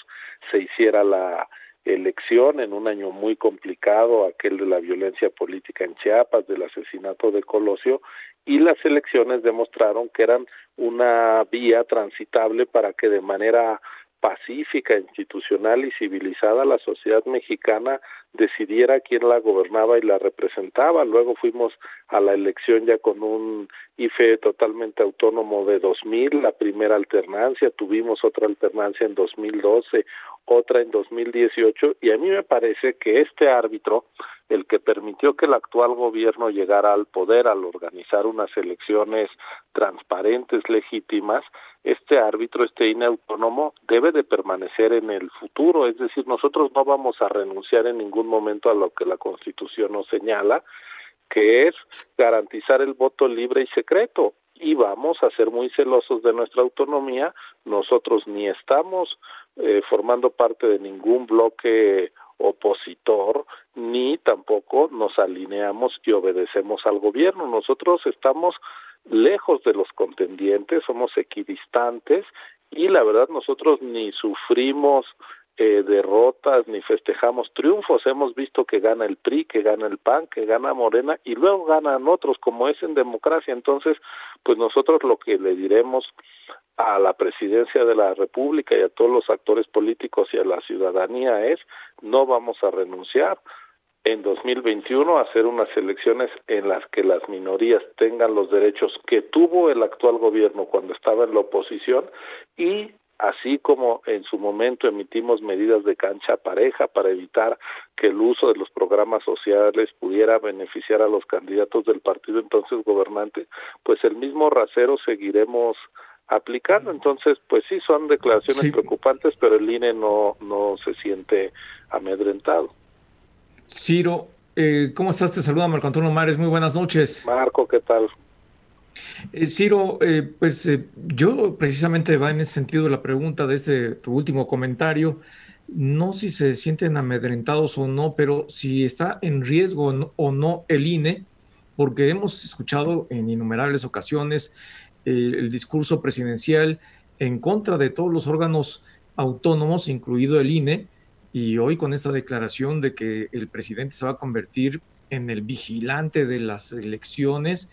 se hiciera la elección en un año muy complicado, aquel de la violencia política en Chiapas, del asesinato de Colosio, y las elecciones demostraron que eran una vía transitable para que de manera pacífica, institucional y civilizada la sociedad mexicana decidiera quién la gobernaba y la representaba. Luego fuimos a la elección ya con un IFE totalmente autónomo de 2000, la primera alternancia, tuvimos otra alternancia en 2012, otra en 2018 y a mí me parece que este árbitro, el que permitió que el actual gobierno llegara al poder al organizar unas elecciones transparentes, legítimas, este árbitro, este INE autónomo, debe de permanecer en el futuro, es decir, nosotros no vamos a renunciar en ningún momento a lo que la Constitución nos señala, que es garantizar el voto libre y secreto y vamos a ser muy celosos de nuestra autonomía. Nosotros ni estamos eh, formando parte de ningún bloque opositor, ni tampoco nos alineamos y obedecemos al gobierno. Nosotros estamos lejos de los contendientes, somos equidistantes y la verdad nosotros ni sufrimos eh, derrotas ni festejamos triunfos. Hemos visto que gana el PRI, que gana el PAN, que gana Morena y luego ganan otros, como es en democracia. Entonces, pues nosotros lo que le diremos a la presidencia de la República y a todos los actores políticos y a la ciudadanía es no vamos a renunciar en 2021 a hacer unas elecciones en las que las minorías tengan los derechos que tuvo el actual gobierno cuando estaba en la oposición y así como en su momento emitimos medidas de cancha pareja para evitar que el uso de los programas sociales pudiera beneficiar a los candidatos del partido entonces gobernante, pues el mismo rasero seguiremos aplicando. Entonces, pues sí, son declaraciones preocupantes, pero el INE no, no se siente amedrentado. Ciro, eh, ¿cómo estás? Te saluda Marco Antonio Mares, muy buenas noches. Marco, ¿qué tal? Eh, Ciro, eh, pues yo precisamente va en ese sentido la pregunta de este tu último comentario, no si se sienten amedrentados o no, pero si está en riesgo o no el INE, porque hemos escuchado en innumerables ocasiones el discurso presidencial en contra de todos los órganos autónomos, incluido el INE, y hoy con esta declaración de que el presidente se va a convertir en el vigilante de las elecciones,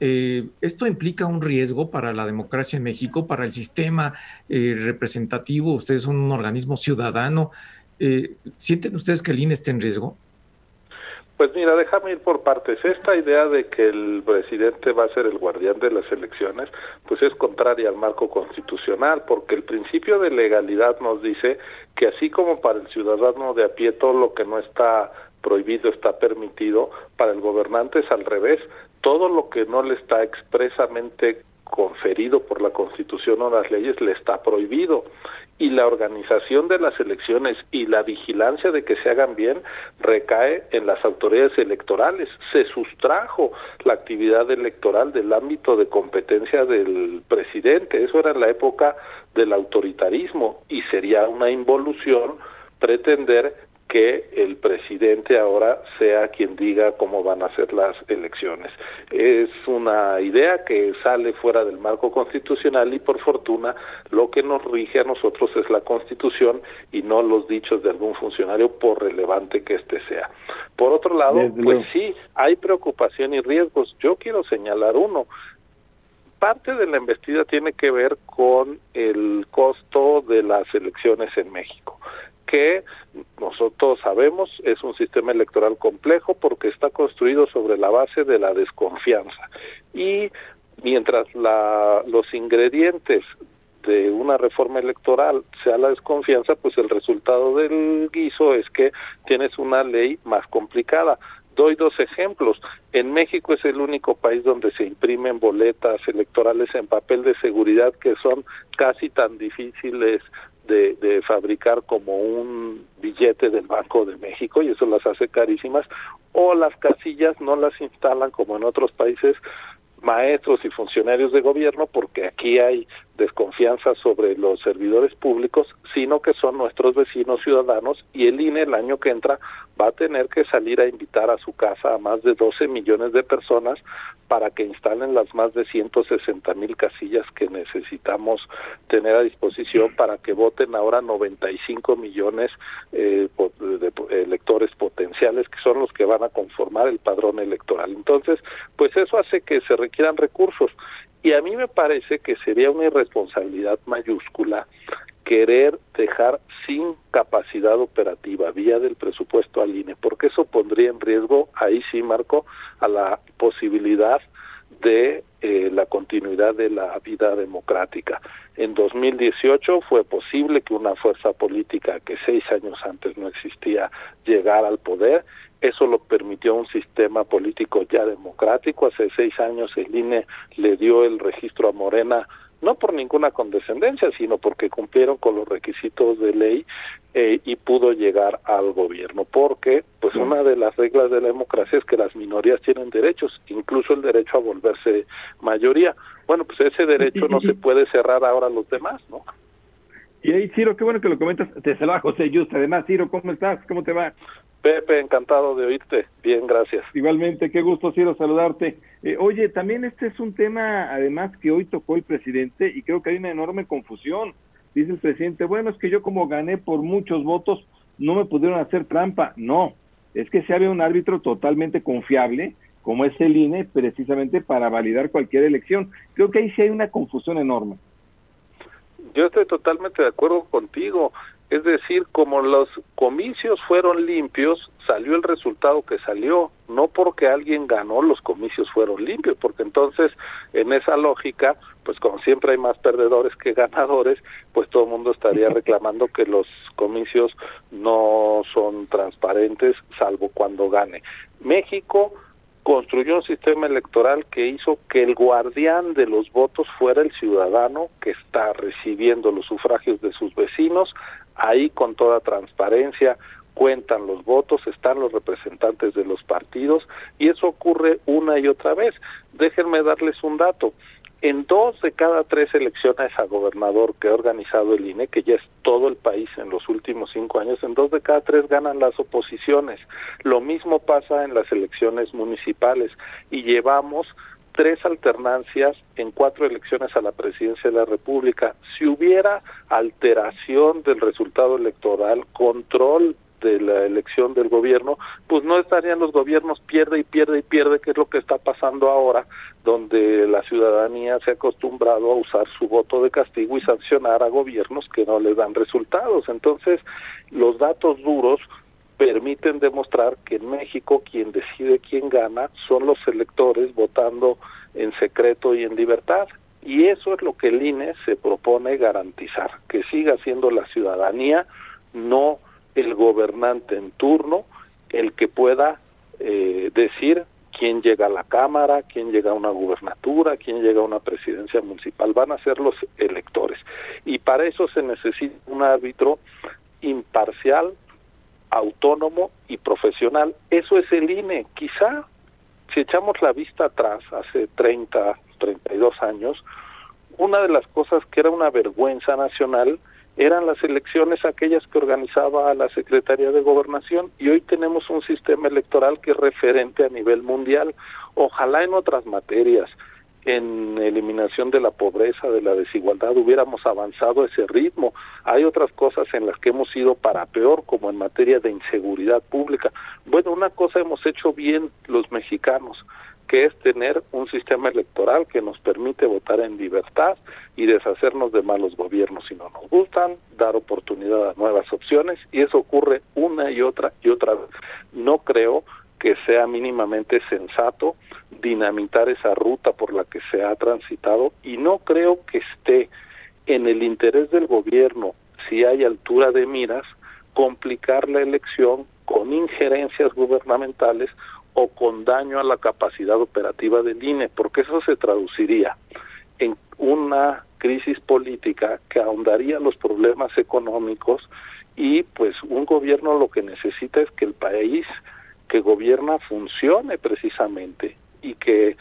eh, esto implica un riesgo para la democracia en México, para el sistema eh, representativo. Ustedes son un organismo ciudadano. Eh, ¿Sienten ustedes que el INE está en riesgo? Pues mira, déjame ir por partes. Esta idea de que el presidente va a ser el guardián de las elecciones, pues es contraria al marco constitucional, porque el principio de legalidad nos dice que así como para el ciudadano de a pie todo lo que no está prohibido está permitido, para el gobernante es al revés. Todo lo que no le está expresamente conferido por la Constitución o las leyes le está prohibido y la organización de las elecciones y la vigilancia de que se hagan bien recae en las autoridades electorales. Se sustrajo la actividad electoral del ámbito de competencia del presidente. Eso era en la época del autoritarismo y sería una involución pretender que el presidente ahora sea quien diga cómo van a ser las elecciones. Es una idea que sale fuera del marco constitucional y por fortuna lo que nos rige a nosotros es la constitución y no los dichos de algún funcionario por relevante que éste sea. Por otro lado, pues sí, hay preocupación y riesgos. Yo quiero señalar uno parte de la investida tiene que ver con el costo de las elecciones en México que nosotros sabemos es un sistema electoral complejo porque está construido sobre la base de la desconfianza y mientras la, los ingredientes de una reforma electoral sea la desconfianza, pues el resultado del guiso es que tienes una ley más complicada. Doy dos ejemplos. En México es el único país donde se imprimen boletas electorales en papel de seguridad que son casi tan difíciles de, fabricar como un billete del Banco de México y eso las hace carísimas, o las casillas no las instalan como en otros países maestros y funcionarios de gobierno porque aquí hay desconfianza sobre los servidores públicos, sino que son nuestros vecinos ciudadanos y el INE el año que entra va a tener que salir a invitar a su casa a más de 12 millones de personas para que instalen las más de 160 mil casillas que necesitamos tener a disposición para que voten ahora 95 millones eh, de electores potenciales que son los que van a conformar el padrón electoral. Entonces, pues eso hace que se requieran recursos y a mí me parece que sería una irresponsabilidad mayúscula querer dejar sin capacidad operativa vía del presupuesto al INE, porque eso pondría en riesgo, ahí sí, Marco, a la posibilidad de eh, la continuidad de la vida democrática. En 2018 fue posible que una fuerza política que seis años antes no existía llegara al poder eso lo permitió un sistema político ya democrático. Hace seis años el INE le dio el registro a Morena no por ninguna condescendencia, sino porque cumplieron con los requisitos de ley eh, y pudo llegar al gobierno. Porque, pues, una de las reglas de la democracia es que las minorías tienen derechos, incluso el derecho a volverse mayoría. Bueno, pues ese derecho no se puede cerrar ahora a los demás, ¿no? Y ahí, Ciro, qué bueno que lo comentas. Te saluda José Justa. Además, Ciro, ¿cómo estás? ¿Cómo te va? Pepe, encantado de oírte. Bien, gracias. Igualmente, qué gusto, Ciro, saludarte. Eh, oye, también este es un tema, además, que hoy tocó el presidente y creo que hay una enorme confusión. Dice el presidente, bueno, es que yo como gané por muchos votos, no me pudieron hacer trampa. No, es que se había un árbitro totalmente confiable, como es el INE, precisamente para validar cualquier elección. Creo que ahí sí hay una confusión enorme. Yo estoy totalmente de acuerdo contigo. Es decir, como los comicios fueron limpios, salió el resultado que salió, no porque alguien ganó, los comicios fueron limpios, porque entonces en esa lógica, pues como siempre hay más perdedores que ganadores, pues todo el mundo estaría reclamando que los comicios no son transparentes, salvo cuando gane. México construyó un sistema electoral que hizo que el guardián de los votos fuera el ciudadano que está recibiendo los sufragios de sus vecinos, ahí con toda transparencia cuentan los votos, están los representantes de los partidos y eso ocurre una y otra vez. Déjenme darles un dato en dos de cada tres elecciones a gobernador que ha organizado el INE, que ya es todo el país en los últimos cinco años, en dos de cada tres ganan las oposiciones. Lo mismo pasa en las elecciones municipales y llevamos tres alternancias en cuatro elecciones a la presidencia de la República. Si hubiera alteración del resultado electoral, control de la elección del gobierno, pues no estarían los gobiernos pierde y pierde y pierde, que es lo que está pasando ahora, donde la ciudadanía se ha acostumbrado a usar su voto de castigo y sancionar a gobiernos que no le dan resultados. Entonces, los datos duros permiten demostrar que en México quien decide quién gana son los electores votando en secreto y en libertad. Y eso es lo que el INE se propone garantizar, que siga siendo la ciudadanía, no el gobernante en turno el que pueda eh, decir quién llega a la Cámara, quién llega a una gubernatura, quién llega a una presidencia municipal, van a ser los electores. Y para eso se necesita un árbitro imparcial, autónomo y profesional. Eso es el INE. Quizá si echamos la vista atrás, hace 30, 32 años, una de las cosas que era una vergüenza nacional eran las elecciones aquellas que organizaba la Secretaría de Gobernación y hoy tenemos un sistema electoral que es referente a nivel mundial. Ojalá en otras materias, en eliminación de la pobreza, de la desigualdad, hubiéramos avanzado ese ritmo. Hay otras cosas en las que hemos ido para peor, como en materia de inseguridad pública. Bueno, una cosa hemos hecho bien los mexicanos, que es tener un sistema electoral que nos permite votar en libertad y deshacernos de malos gobiernos si no nos gustan, dar oportunidad a nuevas opciones y eso ocurre una y otra y otra vez. No creo que sea mínimamente sensato dinamitar esa ruta por la que se ha transitado y no creo que esté en el interés del gobierno, si hay altura de miras, complicar la elección con injerencias gubernamentales o con daño a la capacidad operativa del INE, porque eso se traduciría en una crisis política que ahondaría los problemas económicos y pues un gobierno lo que necesita es que el país que gobierna funcione precisamente y que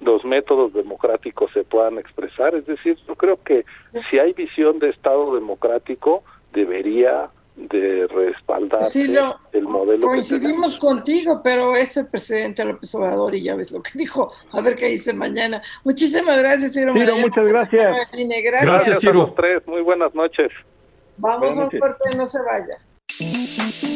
los métodos democráticos se puedan expresar. Es decir, yo creo que si hay visión de Estado democrático, debería de respaldar el modelo. Coincidimos contigo, pero es el presidente López Obrador y ya ves lo que dijo. A ver qué dice mañana. Muchísimas gracias, Ciro. muchas gracias. Gracias, gracias Ciro. A los tres. Muy buenas noches. Vamos a un corte, no se vaya.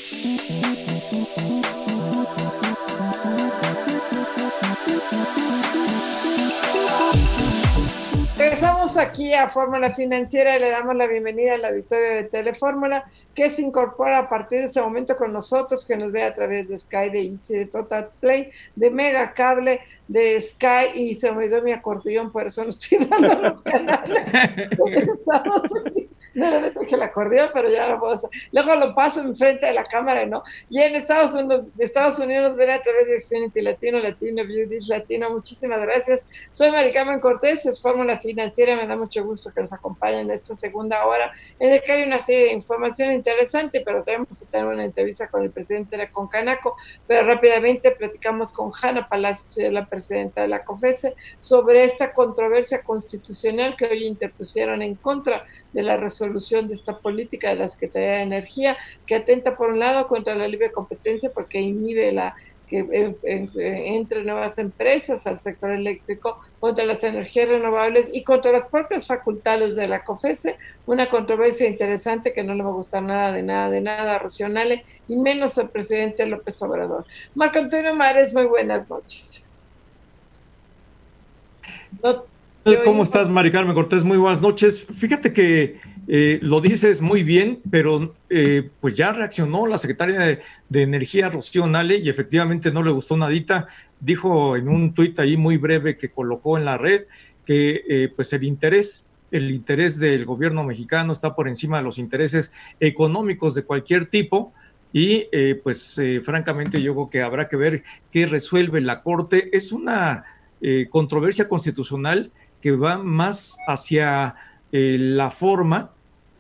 Aquí a Fórmula Financiera y le damos la bienvenida al auditorio de Telefórmula que se incorpora a partir de este momento con nosotros, que nos ve a través de Sky, de Easy, de Total Play, de Mega Cable, de Sky y se me olvidó mi acordeón, por eso no estoy dando los canales de Estados Unidos. No le dije el acordeón, pero ya lo puedo. Luego lo paso enfrente de la cámara, ¿no? Y en Estados Unidos, Estados Unidos ven a través de Xfinity Latino, Latino, Beauty Latino. Muchísimas gracias. Soy Maricarmen Cortés, es Fórmula Financiera. Me da mucho gusto que nos acompañen en esta segunda hora, en la que hay una serie de información interesante, pero tenemos que tener una entrevista con el presidente de la Concanaco. Pero rápidamente platicamos con Hanna Palacios, la presidenta de la COFESE, sobre esta controversia constitucional que hoy interpusieron en contra de la resolución de esta política de la Secretaría de Energía, que atenta por un lado contra la libre competencia porque inhibe la que entre nuevas empresas al sector eléctrico contra las energías renovables y contra las propias facultades de la COFESE, una controversia interesante que no le va a gustar nada de nada de nada a Rocionale y menos al presidente López Obrador. Marco Antonio Mares, muy buenas noches. ¿Cómo estás, Mari Carmen Cortés? Muy buenas noches. Fíjate que eh, lo dices muy bien, pero eh, pues ya reaccionó la secretaria de, Energía, Rocío Nale, y efectivamente no le gustó nadita. Dijo en un tuit ahí muy breve que colocó en la red que eh, pues el interés, el interés del gobierno mexicano está por encima de los intereses económicos de cualquier tipo y eh, pues eh, francamente yo creo que habrá que ver qué resuelve la Corte. Es una eh, controversia constitucional que va más hacia la forma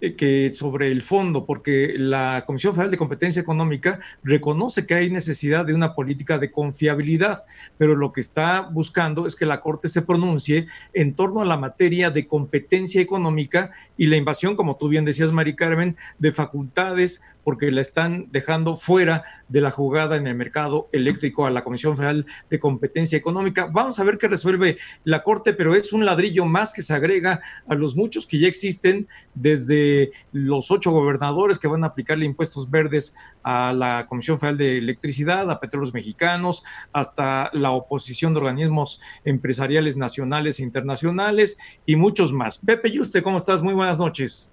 eh, que sobre el fondo, porque la Comisión Federal de Competencia Económica reconoce que hay necesidad de una política de confiabilidad, pero lo que está buscando es que la Corte se pronuncie en torno a la materia de competencia económica y la invasión, como tú bien decías, Mari Carmen, de facultades porque la están dejando fuera de la jugada en el mercado eléctrico a la Comisión Federal de Competencia Económica. Vamos a ver qué resuelve la Corte, pero es un ladrillo más que se agrega a los muchos que ya existen desde los ocho gobernadores que van a aplicarle impuestos verdes a la Comisión Federal de Electricidad, a Petróleos Mexicanos, hasta la oposición de organismos empresariales nacionales e internacionales y muchos más. Pepe ¿y usted ¿cómo estás? Muy buenas noches.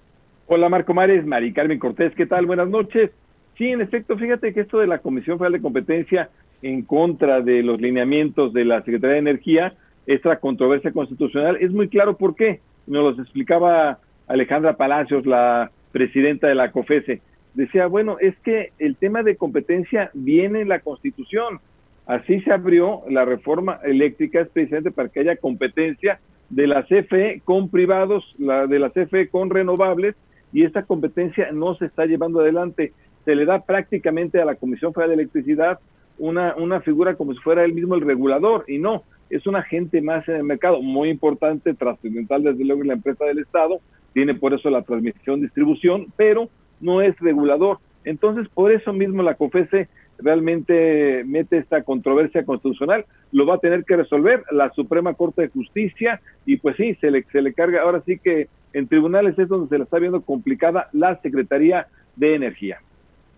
Hola Marco Mares, Mari Carmen Cortés, ¿qué tal? Buenas noches. Sí, en efecto, fíjate que esto de la Comisión Federal de Competencia en contra de los lineamientos de la Secretaría de Energía, esta controversia constitucional, es muy claro por qué. Nos los explicaba Alejandra Palacios, la presidenta de la COFESE. Decía, bueno, es que el tema de competencia viene en la Constitución. Así se abrió la reforma eléctrica, es precisamente para que haya competencia de la CFE con privados, la de la CFE con renovables y esta competencia no se está llevando adelante. Se le da prácticamente a la Comisión Federal de Electricidad una, una figura como si fuera él mismo el regulador y no, es un agente más en el mercado, muy importante, trascendental desde luego en la empresa del Estado, tiene por eso la transmisión, distribución, pero no es regulador. Entonces, por eso mismo la COFESE realmente mete esta controversia constitucional, lo va a tener que resolver la Suprema Corte de Justicia y pues sí, se le, se le carga, ahora sí que en tribunales es donde se le está viendo complicada la Secretaría de Energía.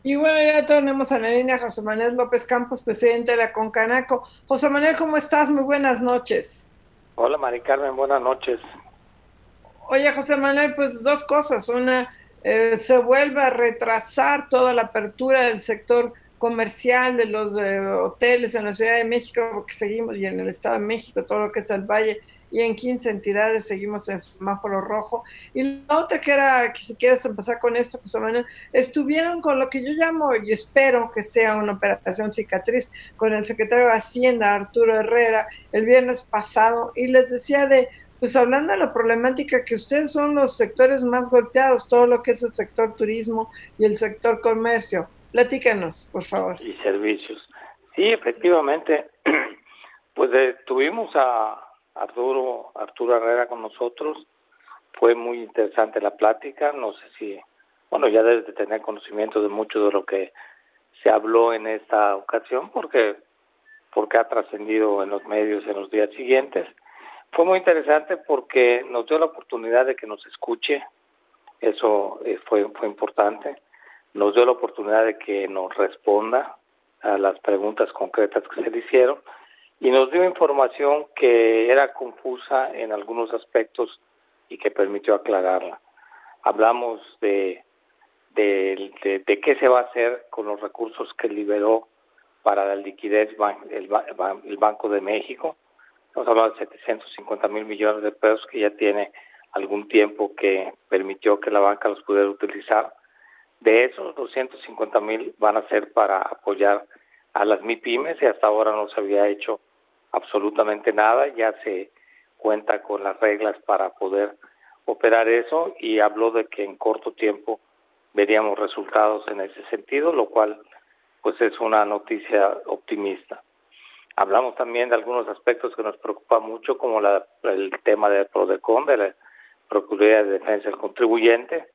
Y bueno, ya tenemos a la línea José Manuel López Campos, presidente de la Concanaco. José Manuel, ¿cómo estás? Muy buenas noches. Hola, Mari Carmen, buenas noches. Oye, José Manuel, pues dos cosas. Una, eh, se vuelve a retrasar toda la apertura del sector comercial de los eh, hoteles en la Ciudad de México, porque seguimos, y en el Estado de México, todo lo que es el Valle, y en 15 entidades seguimos en semáforo rojo. Y la otra que era, que si quieres empezar con esto, José Manuel, estuvieron con lo que yo llamo, y espero que sea una operación cicatriz, con el secretario de Hacienda, Arturo Herrera, el viernes pasado, y les decía de, pues hablando de la problemática que ustedes son los sectores más golpeados, todo lo que es el sector turismo y el sector comercio Platícanos, por favor. Y servicios. Sí, efectivamente, pues eh, tuvimos a Arturo, Arturo Herrera con nosotros. Fue muy interesante la plática. No sé si, bueno, ya debes de tener conocimiento de mucho de lo que se habló en esta ocasión, porque porque ha trascendido en los medios en los días siguientes. Fue muy interesante porque nos dio la oportunidad de que nos escuche, eso eh, fue, fue importante nos dio la oportunidad de que nos responda a las preguntas concretas que se le hicieron y nos dio información que era confusa en algunos aspectos y que permitió aclararla. Hablamos de, de, de, qué se va a hacer con los recursos que liberó para la liquidez el, el Banco de México. Hemos hablado de 750 mil millones de pesos que ya tiene algún tiempo que permitió que la banca los pudiera utilizar de esos 250 mil van a ser para apoyar a las MIPIMES y hasta ahora no se había hecho absolutamente nada, ya se cuenta con las reglas para poder operar eso y habló de que en corto tiempo veríamos resultados en ese sentido, lo cual pues es una noticia optimista. Hablamos también de algunos aspectos que nos preocupan mucho, como la, el tema de PRODECON, de la Procuraduría de Defensa del Contribuyente,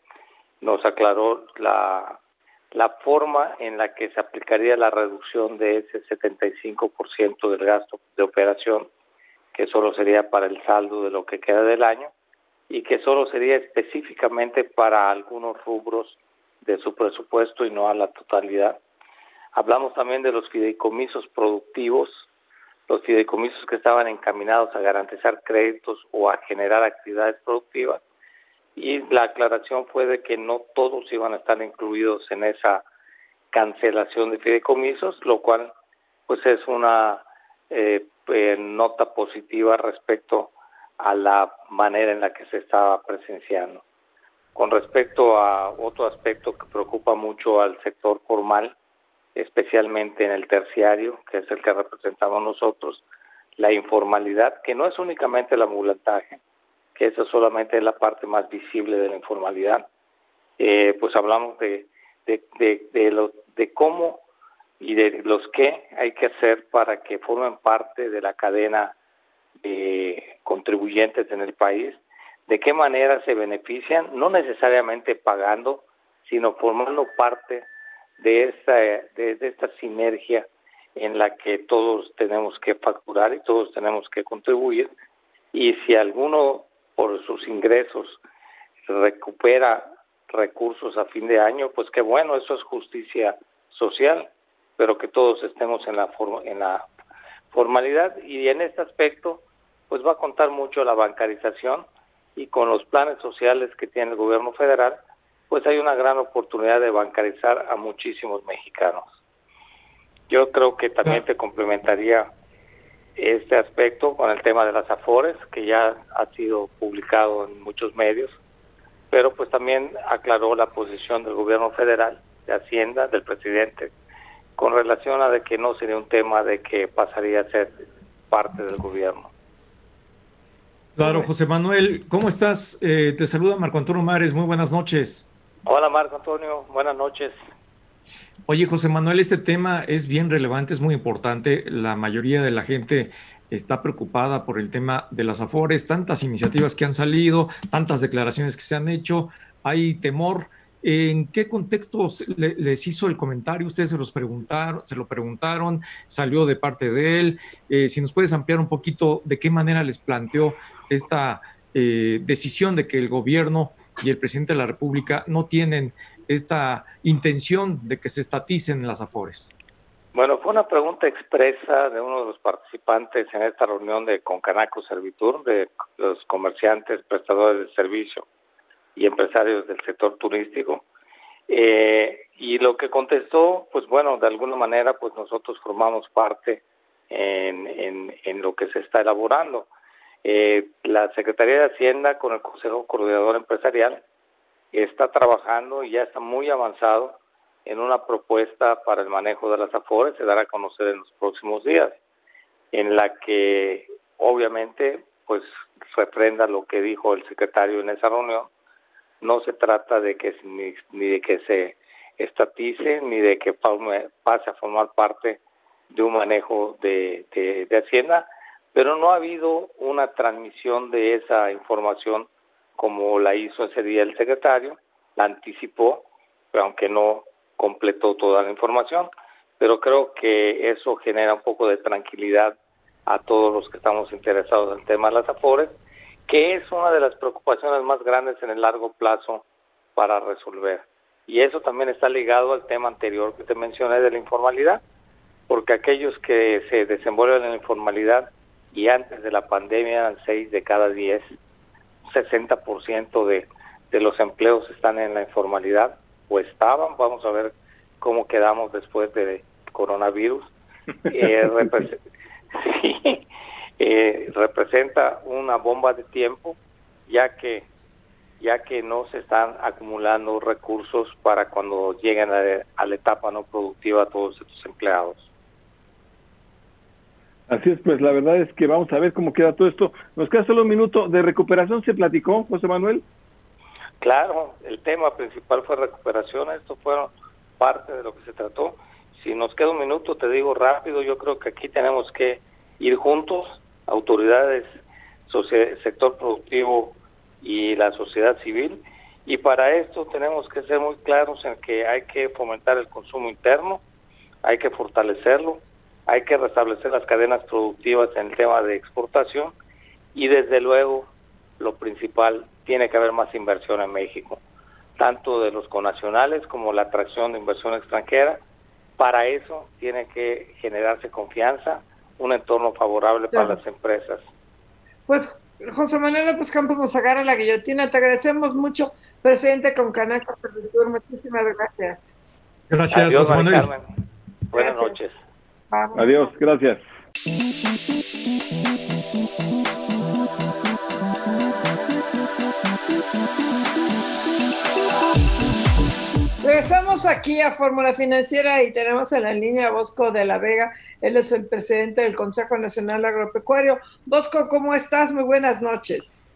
nos aclaró la, la forma en la que se aplicaría la reducción de ese 75% del gasto de operación, que solo sería para el saldo de lo que queda del año y que solo sería específicamente para algunos rubros de su presupuesto y no a la totalidad. Hablamos también de los fideicomisos productivos, los fideicomisos que estaban encaminados a garantizar créditos o a generar actividades productivas y la aclaración fue de que no todos iban a estar incluidos en esa cancelación de fideicomisos, lo cual pues es una eh, eh, nota positiva respecto a la manera en la que se estaba presenciando. Con respecto a otro aspecto que preocupa mucho al sector formal, especialmente en el terciario, que es el que representamos nosotros, la informalidad, que no es únicamente el ambulataje, que eso solamente es la parte más visible de la informalidad, eh, pues hablamos de, de, de, lo, de cómo y de los que hay que hacer para que formen parte de la cadena de contribuyentes en el país, de qué manera se benefician, no necesariamente pagando, sino formando parte de esta, de esta sinergia en la que todos tenemos que facturar y todos tenemos que contribuir. Y si alguno por sus ingresos recupera recursos a fin de año, pues qué bueno, eso es justicia social, pero que todos estemos en la en la formalidad y en este aspecto pues va a contar mucho la bancarización y con los planes sociales que tiene el gobierno federal, pues hay una gran oportunidad de bancarizar a muchísimos mexicanos. Yo creo que también te complementaría este aspecto con el tema de las afores, que ya ha sido publicado en muchos medios, pero pues también aclaró la posición del gobierno federal, de Hacienda, del presidente, con relación a de que no sería un tema de que pasaría a ser parte del gobierno. Claro, José Manuel, ¿cómo estás? Eh, te saluda Marco Antonio Mares, muy buenas noches. Hola Marco Antonio, buenas noches. Oye, José Manuel, este tema es bien relevante, es muy importante. La mayoría de la gente está preocupada por el tema de las afores, tantas iniciativas que han salido, tantas declaraciones que se han hecho, hay temor. ¿En qué contexto les hizo el comentario? Ustedes se los preguntaron, se lo preguntaron, salió de parte de él. Eh, si nos puedes ampliar un poquito de qué manera les planteó esta eh, decisión de que el gobierno y el presidente de la República no tienen esta intención de que se estaticen las afores. Bueno, fue una pregunta expresa de uno de los participantes en esta reunión de Concanaco Servitur, de los comerciantes, prestadores de servicio y empresarios del sector turístico. Eh, y lo que contestó, pues bueno, de alguna manera, pues nosotros formamos parte en, lo que se está elaborando. Eh, la Secretaría de Hacienda con el Consejo Coordinador Empresarial está trabajando y ya está muy avanzado en una propuesta para el manejo de las afores, se dará a conocer en los próximos días, en la que obviamente pues refrenda lo que dijo el secretario en esa reunión, no se trata de que ni, ni de que se estatice ni de que pase a formar parte de un manejo de, de, de Hacienda, pero no ha habido una transmisión de esa información como la hizo ese día el secretario, la anticipó, aunque no completó toda la información, pero creo que eso genera un poco de tranquilidad a todos los que estamos interesados en el tema de las afores, que es una de las preocupaciones más grandes en el largo plazo para resolver. Y eso también está ligado al tema anterior que te mencioné de la informalidad, porque aquellos que se desenvuelven en la informalidad y antes de la pandemia eran 6 de cada 10, 60% de, de los empleos están en la informalidad o estaban, vamos a ver cómo quedamos después de coronavirus. Eh, sí, eh, representa una bomba de tiempo, ya que ya que no se están acumulando recursos para cuando lleguen a, a la etapa no productiva todos estos empleados. Así es, pues la verdad es que vamos a ver cómo queda todo esto. Nos queda solo un minuto de recuperación. ¿Se platicó, José Manuel? Claro, el tema principal fue recuperación. Esto fue parte de lo que se trató. Si nos queda un minuto, te digo rápido, yo creo que aquí tenemos que ir juntos, autoridades, sector productivo y la sociedad civil. Y para esto tenemos que ser muy claros en que hay que fomentar el consumo interno, hay que fortalecerlo, hay que restablecer las cadenas productivas en el tema de exportación y desde luego lo principal, tiene que haber más inversión en México, tanto de los conacionales como la atracción de inversión extranjera. Para eso tiene que generarse confianza, un entorno favorable para las empresas. Pues José Manuel López Campos nos agarra la guillotina. Te agradecemos mucho, presidente con Canaco Muchísimas gracias. Gracias, José Manuel. Buenas noches. Adiós, gracias. Regresamos aquí a Fórmula Financiera y tenemos en la línea a Bosco de la Vega. Él es el presidente del Consejo Nacional Agropecuario. Bosco, ¿cómo estás? Muy buenas noches.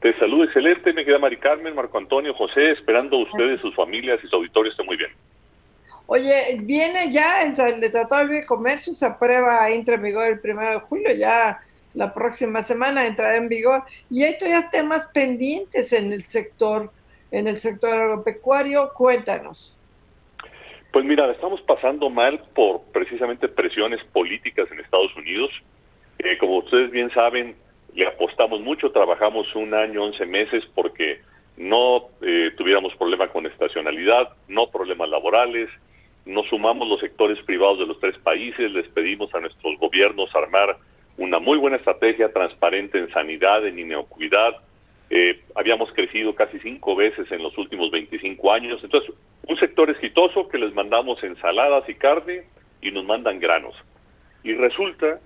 Te saludo excelente, me queda Mari Carmen, Marco Antonio, José, esperando ustedes, sus familias y su auditorio estén muy bien. Oye, viene ya el, Tratado de Comercio, se aprueba, entra en vigor el primero de julio, ya la próxima semana entrará en vigor y hay todavía temas pendientes en el sector en el sector agropecuario. Cuéntanos. Pues mira, estamos pasando mal por precisamente presiones políticas en Estados Unidos. Eh, como ustedes bien saben, le apostamos mucho, trabajamos un año, once meses porque no eh, tuviéramos problema con estacionalidad, no problemas laborales, nos sumamos los sectores privados de los tres países, les pedimos a nuestros gobiernos armar una muy buena estrategia transparente en sanidad, en inocuidad, eh, habíamos crecido casi cinco veces en los últimos 25 años. Entonces, un sector exitoso que les mandamos ensaladas y carne y nos mandan granos. Y resulta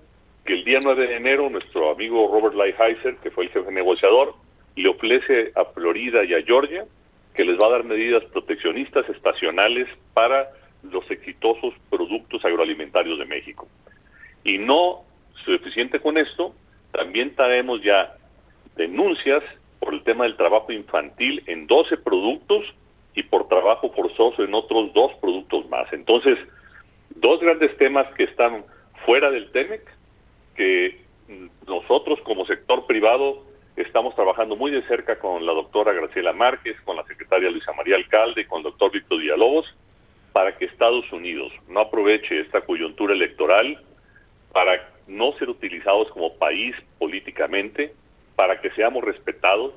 que el día 9 de enero nuestro amigo Robert Lighthizer, que fue el jefe negociador, le ofrece a Florida y a Georgia que les va a dar medidas proteccionistas estacionales para los exitosos productos agroalimentarios de México. Y no suficiente con esto, también traemos ya denuncias por el tema del trabajo infantil en 12 productos y por trabajo forzoso en otros dos productos más. Entonces, dos grandes temas que están fuera del TEMEC, que nosotros como sector privado estamos trabajando muy de cerca con la doctora Graciela Márquez, con la secretaria Luisa María Alcalde, con el doctor Víctor Villalobos, para que Estados Unidos no aproveche esta coyuntura electoral para no ser utilizados como país políticamente, para que seamos respetados,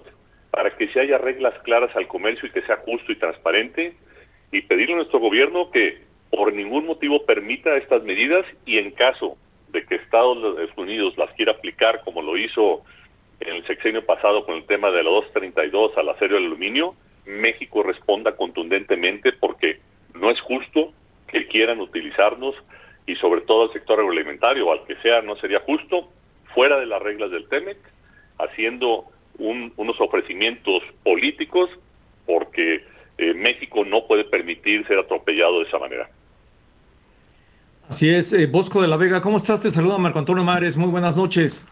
para que se haya reglas claras al comercio y que sea justo y transparente, y pedirle a nuestro gobierno que por ningún motivo permita estas medidas y en caso de que Estados Unidos las quiera aplicar como lo hizo en el sexenio pasado con el tema de la 232 al acero y al aluminio, México responda contundentemente porque no es justo que quieran utilizarnos y sobre todo al sector agroalimentario o al que sea no sería justo fuera de las reglas del TEMEC haciendo unos ofrecimientos políticos porque eh, México no puede permitir ser atropellado de esa manera. Así es, eh, Bosco de la Vega, ¿cómo estás? Te saluda Marco Antonio Mares, muy buenas noches.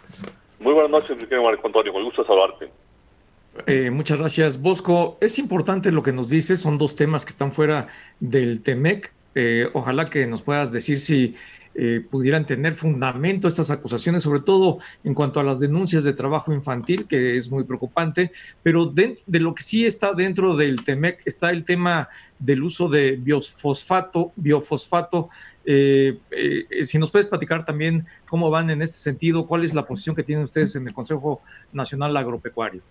Muy buenas noches, Marco Antonio, con gusto saludarte. Eh, muchas gracias, Bosco. Es importante lo que nos dices, son dos temas que están fuera del TEMEC. ojalá que nos puedas decir si eh, pudieran tener fundamento estas acusaciones, sobre todo en cuanto a las denuncias de trabajo infantil, que es muy preocupante, pero de, lo que sí está dentro del TEMEC está el tema del uso de biofosfato, biofosfato. Eh, eh, si nos puedes platicar también cómo van en este sentido, cuál es la posición que tienen ustedes en el Consejo Nacional Agropecuario.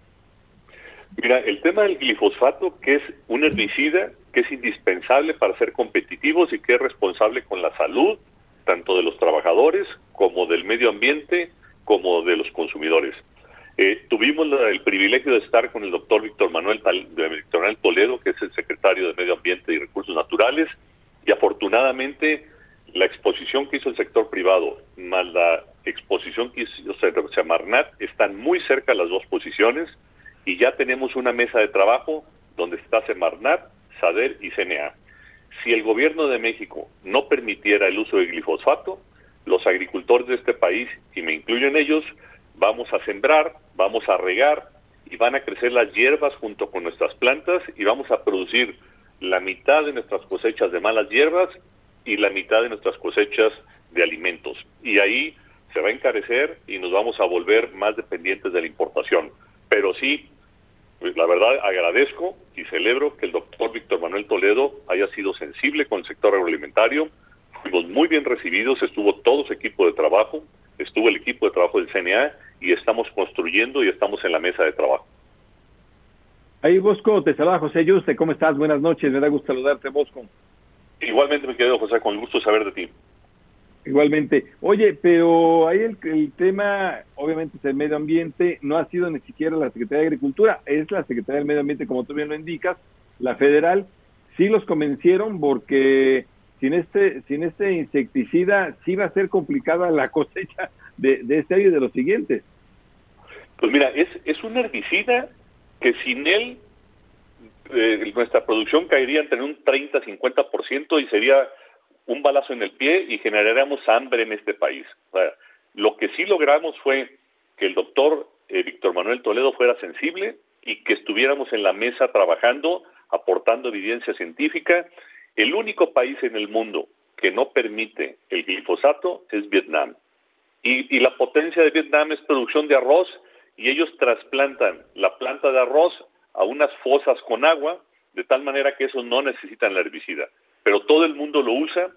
Mira, el tema del glifosfato, que es un herbicida que es indispensable para ser competitivos y que es responsable con la salud tanto de los trabajadores como del medio ambiente como de los consumidores. Eh, tuvimos el privilegio de estar con el doctor Víctor Manuel, Manuel Toledo, que es el secretario de Medio Ambiente y Recursos Naturales, y afortunadamente la exposición que hizo el sector privado más la exposición que hizo Semarnat están muy cerca las dos posiciones y ya tenemos una mesa de trabajo donde está Semarnat, SADER y CNA. Si el gobierno de México no permitiera el uso de glifosato, los agricultores de este país, y me incluyo en ellos, vamos a sembrar, vamos a regar y van a crecer las hierbas junto con nuestras plantas y vamos a producir la mitad de nuestras cosechas de malas hierbas y la mitad de nuestras cosechas de alimentos. Y ahí se va a encarecer y nos vamos a volver más dependientes de la importación. Pero sí, pues la verdad agradezco y celebro que el doctor Víctor Manuel Toledo haya sido sensible con el sector agroalimentario. Fuimos muy bien recibidos, estuvo todo su equipo de trabajo, estuvo el equipo de trabajo del CNA y estamos construyendo y estamos en la mesa de trabajo. Ahí Bosco, te saluda José Yuste, ¿cómo estás? Buenas noches, me da gusto saludarte Bosco. Igualmente me quedo José, con el gusto saber de ti. Igualmente. Oye, pero ahí el, tema, obviamente, es el medio ambiente, no ha sido ni siquiera la Secretaría de Agricultura, es la Secretaría del Medio Ambiente, como tú bien lo indicas, la federal, sí los convencieron porque sin este, sin este insecticida sí va a ser complicada la cosecha de, de este año y de los siguientes. Pues mira, es, es un herbicida que sin él eh, nuestra producción caería entre un 30-50% y sería un balazo en el pie y generaríamos hambre en este país. lo que sí logramos fue que el doctor eh, Víctor Manuel Toledo fuera sensible y que estuviéramos en la mesa trabajando, aportando evidencia científica. El único país en el mundo que no permite el glifosato es Vietnam. Y, y la potencia de Vietnam es producción de arroz y ellos trasplantan la planta de arroz a unas fosas con agua, de tal manera que eso no necesitan la herbicida. Pero todo el mundo lo usa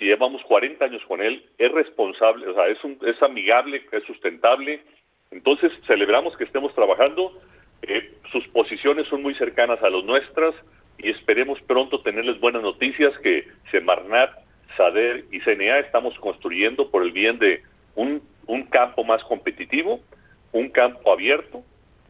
y llevamos 40 años con él, es responsable, o sea, es, un, es amigable, es sustentable. Entonces, celebramos que estemos trabajando. Eh, sus posiciones son muy cercanas a las nuestras y esperemos pronto tenerles buenas noticias que Semarnat, SADER y CNA estamos construyendo por el bien de un, un campo más competitivo, un campo abierto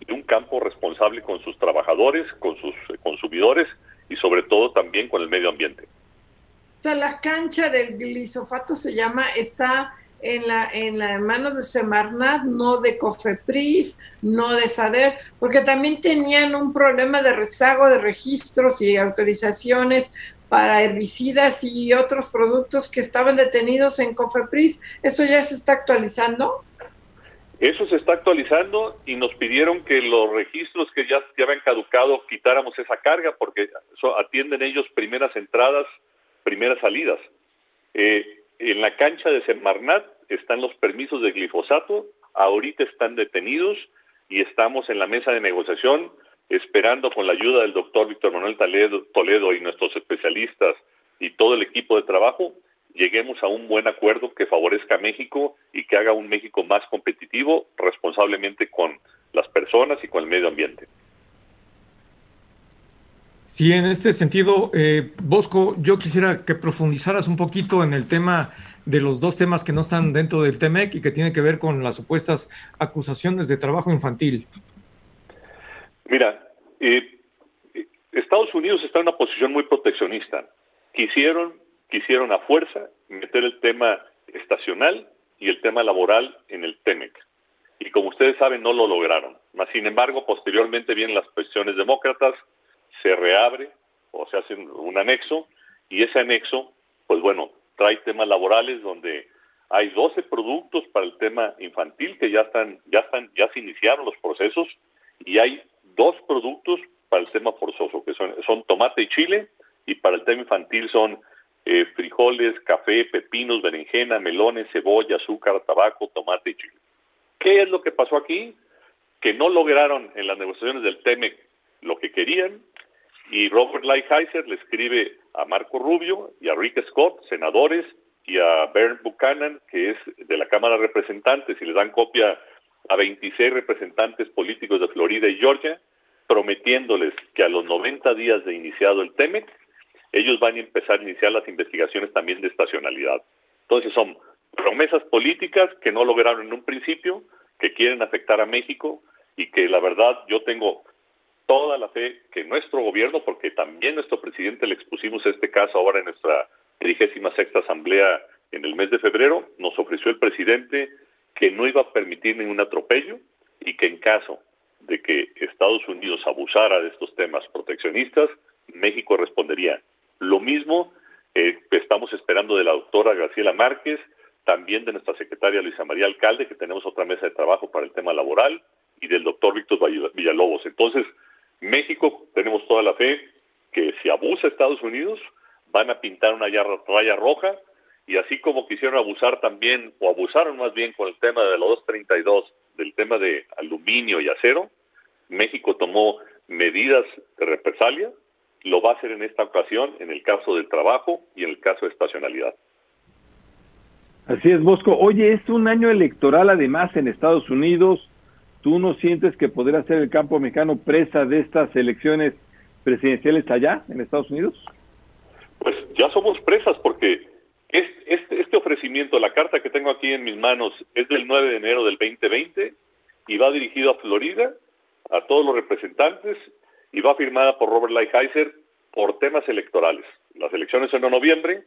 y un campo responsable con sus trabajadores, con sus consumidores y sobre todo también con el medio ambiente. O sea, la cancha del glisofato se llama, está en la, en la mano de Semarnat, no de Cofepris, no de SADER, porque también tenían un problema de rezago de registros y autorizaciones para herbicidas y otros productos que estaban detenidos en Cofepris. ¿Eso ya se está actualizando? Eso se está actualizando y nos pidieron que los registros que ya, ya habían caducado quitáramos esa carga porque atienden ellos primeras entradas, primeras salidas. Eh, en la cancha de Semarnat están los permisos de glifosato, ahorita están detenidos y estamos en la mesa de negociación esperando con la ayuda del doctor Víctor Manuel Toledo y nuestros especialistas y todo el equipo de trabajo lleguemos a un buen acuerdo que favorezca a México y que haga un México más competitivo responsablemente con las personas y con el medio ambiente. Sí, en este sentido, eh, Bosco, yo quisiera que profundizaras un poquito en el tema de los dos temas que no están dentro del TEMEC y que tiene que ver con las supuestas acusaciones de trabajo infantil. Mira, eh, Estados Unidos está en una posición muy proteccionista. Quisieron quisieron a fuerza meter el tema estacional y el tema laboral en el TEMEC. Y como ustedes saben, no lo lograron. sin embargo, posteriormente vienen las cuestiones demócratas, se reabre o se hace un anexo, y ese anexo, pues bueno, trae temas laborales donde hay 12 productos para el tema infantil que ya están, ya están, ya se iniciaron los procesos, y hay dos productos para el tema forzoso, que son, son tomate y chile, y para el tema infantil son eh, frijoles, café, pepinos, berenjena, melones, cebolla, azúcar, tabaco, tomate y chile. ¿Qué es lo que pasó aquí? Que no lograron en las negociaciones del TEMEC lo que querían y Robert Lighthizer le escribe a Marco Rubio y a Rick Scott, senadores, y a Bernd Buchanan, que es de la Cámara de Representantes, y le dan copia a 26 representantes políticos de Florida y Georgia, prometiéndoles que a los 90 días de iniciado el TEMEC ellos van a empezar a iniciar las investigaciones también de estacionalidad. Entonces son promesas políticas que no lograron en un principio, que quieren afectar a México y que la verdad yo tengo toda la fe que nuestro gobierno, porque también nuestro presidente le expusimos este caso ahora en nuestra trigésima sexta asamblea en el mes de febrero, nos ofreció el presidente que no iba a permitir ningún atropello y que en caso de que Estados Unidos abusara de estos temas proteccionistas, México respondería lo mismo eh, estamos esperando de la doctora Graciela Márquez, también de nuestra secretaria Luisa María Alcalde, que tenemos otra mesa de trabajo para el tema laboral, y del doctor Víctor Villalobos. Entonces, México tenemos toda la fe que si abusa Estados Unidos, van a pintar una raya roja, y así como quisieron abusar también, o abusaron más bien con el tema de los 232, del tema de aluminio y acero, México tomó medidas de represalia, lo va a hacer en esta ocasión en el caso del trabajo y en el caso de estacionalidad. Así es, Bosco. Oye, es un año electoral además en Estados Unidos. ¿Tú no sientes que podría ser el campo mexicano presa de estas elecciones presidenciales allá en Estados Unidos? Pues ya somos presas porque este, este ofrecimiento, la carta que tengo aquí en mis manos, es del 9 de enero del 2020 y va dirigido a Florida, a todos los representantes y va firmada por Robert Lighthizer por temas electorales. Las elecciones son en noviembre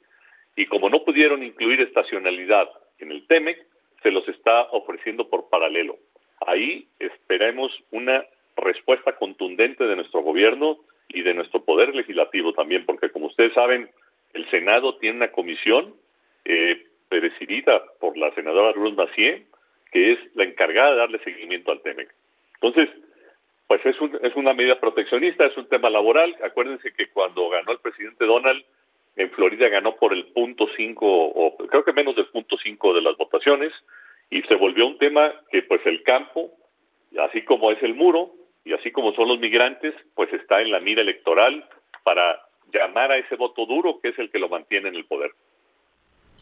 y como no pudieron incluir estacionalidad en el TEMEC, se los está ofreciendo por paralelo. Ahí esperemos una respuesta contundente de nuestro gobierno y de nuestro poder legislativo también, porque como ustedes saben, el Senado tiene una comisión eh, presidida por la senadora Ruth Macié, que es la encargada de darle seguimiento al TEMEC. Entonces, pues es, un, es una medida proteccionista, es un tema laboral. Acuérdense que cuando ganó el presidente Donald, en Florida ganó por el punto cinco, o creo que menos del punto cinco de las votaciones, y se volvió un tema que pues el campo, así como es el muro, y así como son los migrantes, pues está en la mira electoral para llamar a ese voto duro que es el que lo mantiene en el poder.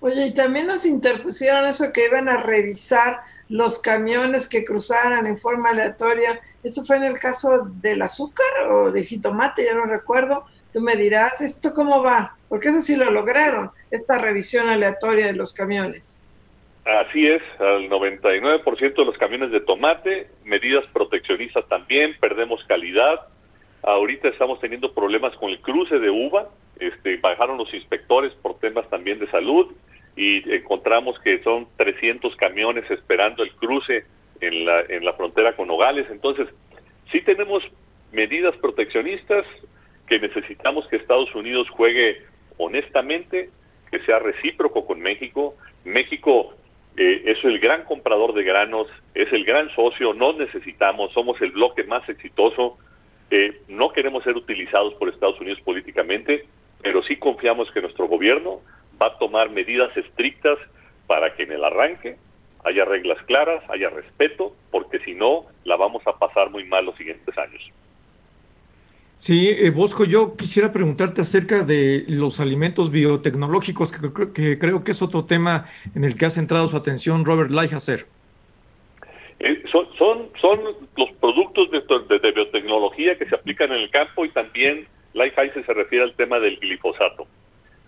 Oye, y también nos interpusieron eso que iban a revisar los camiones que cruzaran en forma aleatoria. ¿Eso fue en el caso del azúcar o del jitomate? Ya no recuerdo. Tú me dirás, ¿esto cómo va? Porque eso sí lo lograron, esta revisión aleatoria de los camiones. Así es, al 99% de los camiones de tomate, medidas proteccionistas también, perdemos calidad. Ahorita estamos teniendo problemas con el cruce de uva, este, bajaron los inspectores por temas también de salud y encontramos que son 300 camiones esperando el cruce en la, en la frontera con Nogales. Entonces, sí tenemos medidas proteccionistas que necesitamos que Estados Unidos juegue honestamente, que sea recíproco con México. México eh, es el gran comprador de granos, es el gran socio, no necesitamos, somos el bloque más exitoso. Eh, no queremos ser utilizados por Estados Unidos políticamente, pero sí confiamos que nuestro gobierno va a tomar medidas estrictas para que en el arranque haya reglas claras, haya respeto, porque si no, la vamos a pasar muy mal los siguientes años. Sí, eh, Bosco, yo quisiera preguntarte acerca de los alimentos biotecnológicos, que, creo que es otro tema en el que ha centrado su atención Robert Lighthizer. Eh, son, son, son los productos de, de, biotecnología que se aplican en el campo y también Lighthizer se refiere al tema del glifosato.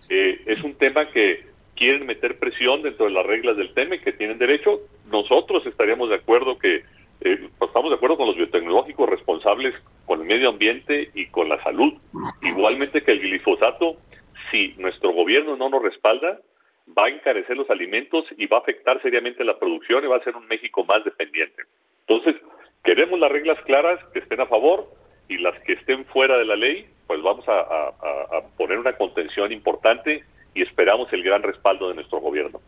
Eh, es un tema que quieren meter presión dentro de las reglas del tema y que tienen derecho. Nosotros estaríamos de acuerdo que eh, pues, estamos de acuerdo con los biotecnológicos responsables con el medio ambiente y con la salud. Igualmente que el glifosato, si nuestro gobierno no nos respalda, va a encarecer los alimentos y va a afectar seriamente la producción y va a ser un México más dependiente. Entonces, queremos las reglas claras que estén a favor y las que estén fuera de la ley, pues vamos a, a poner una contención importante y esperamos el gran respaldo de nuestro gobierno.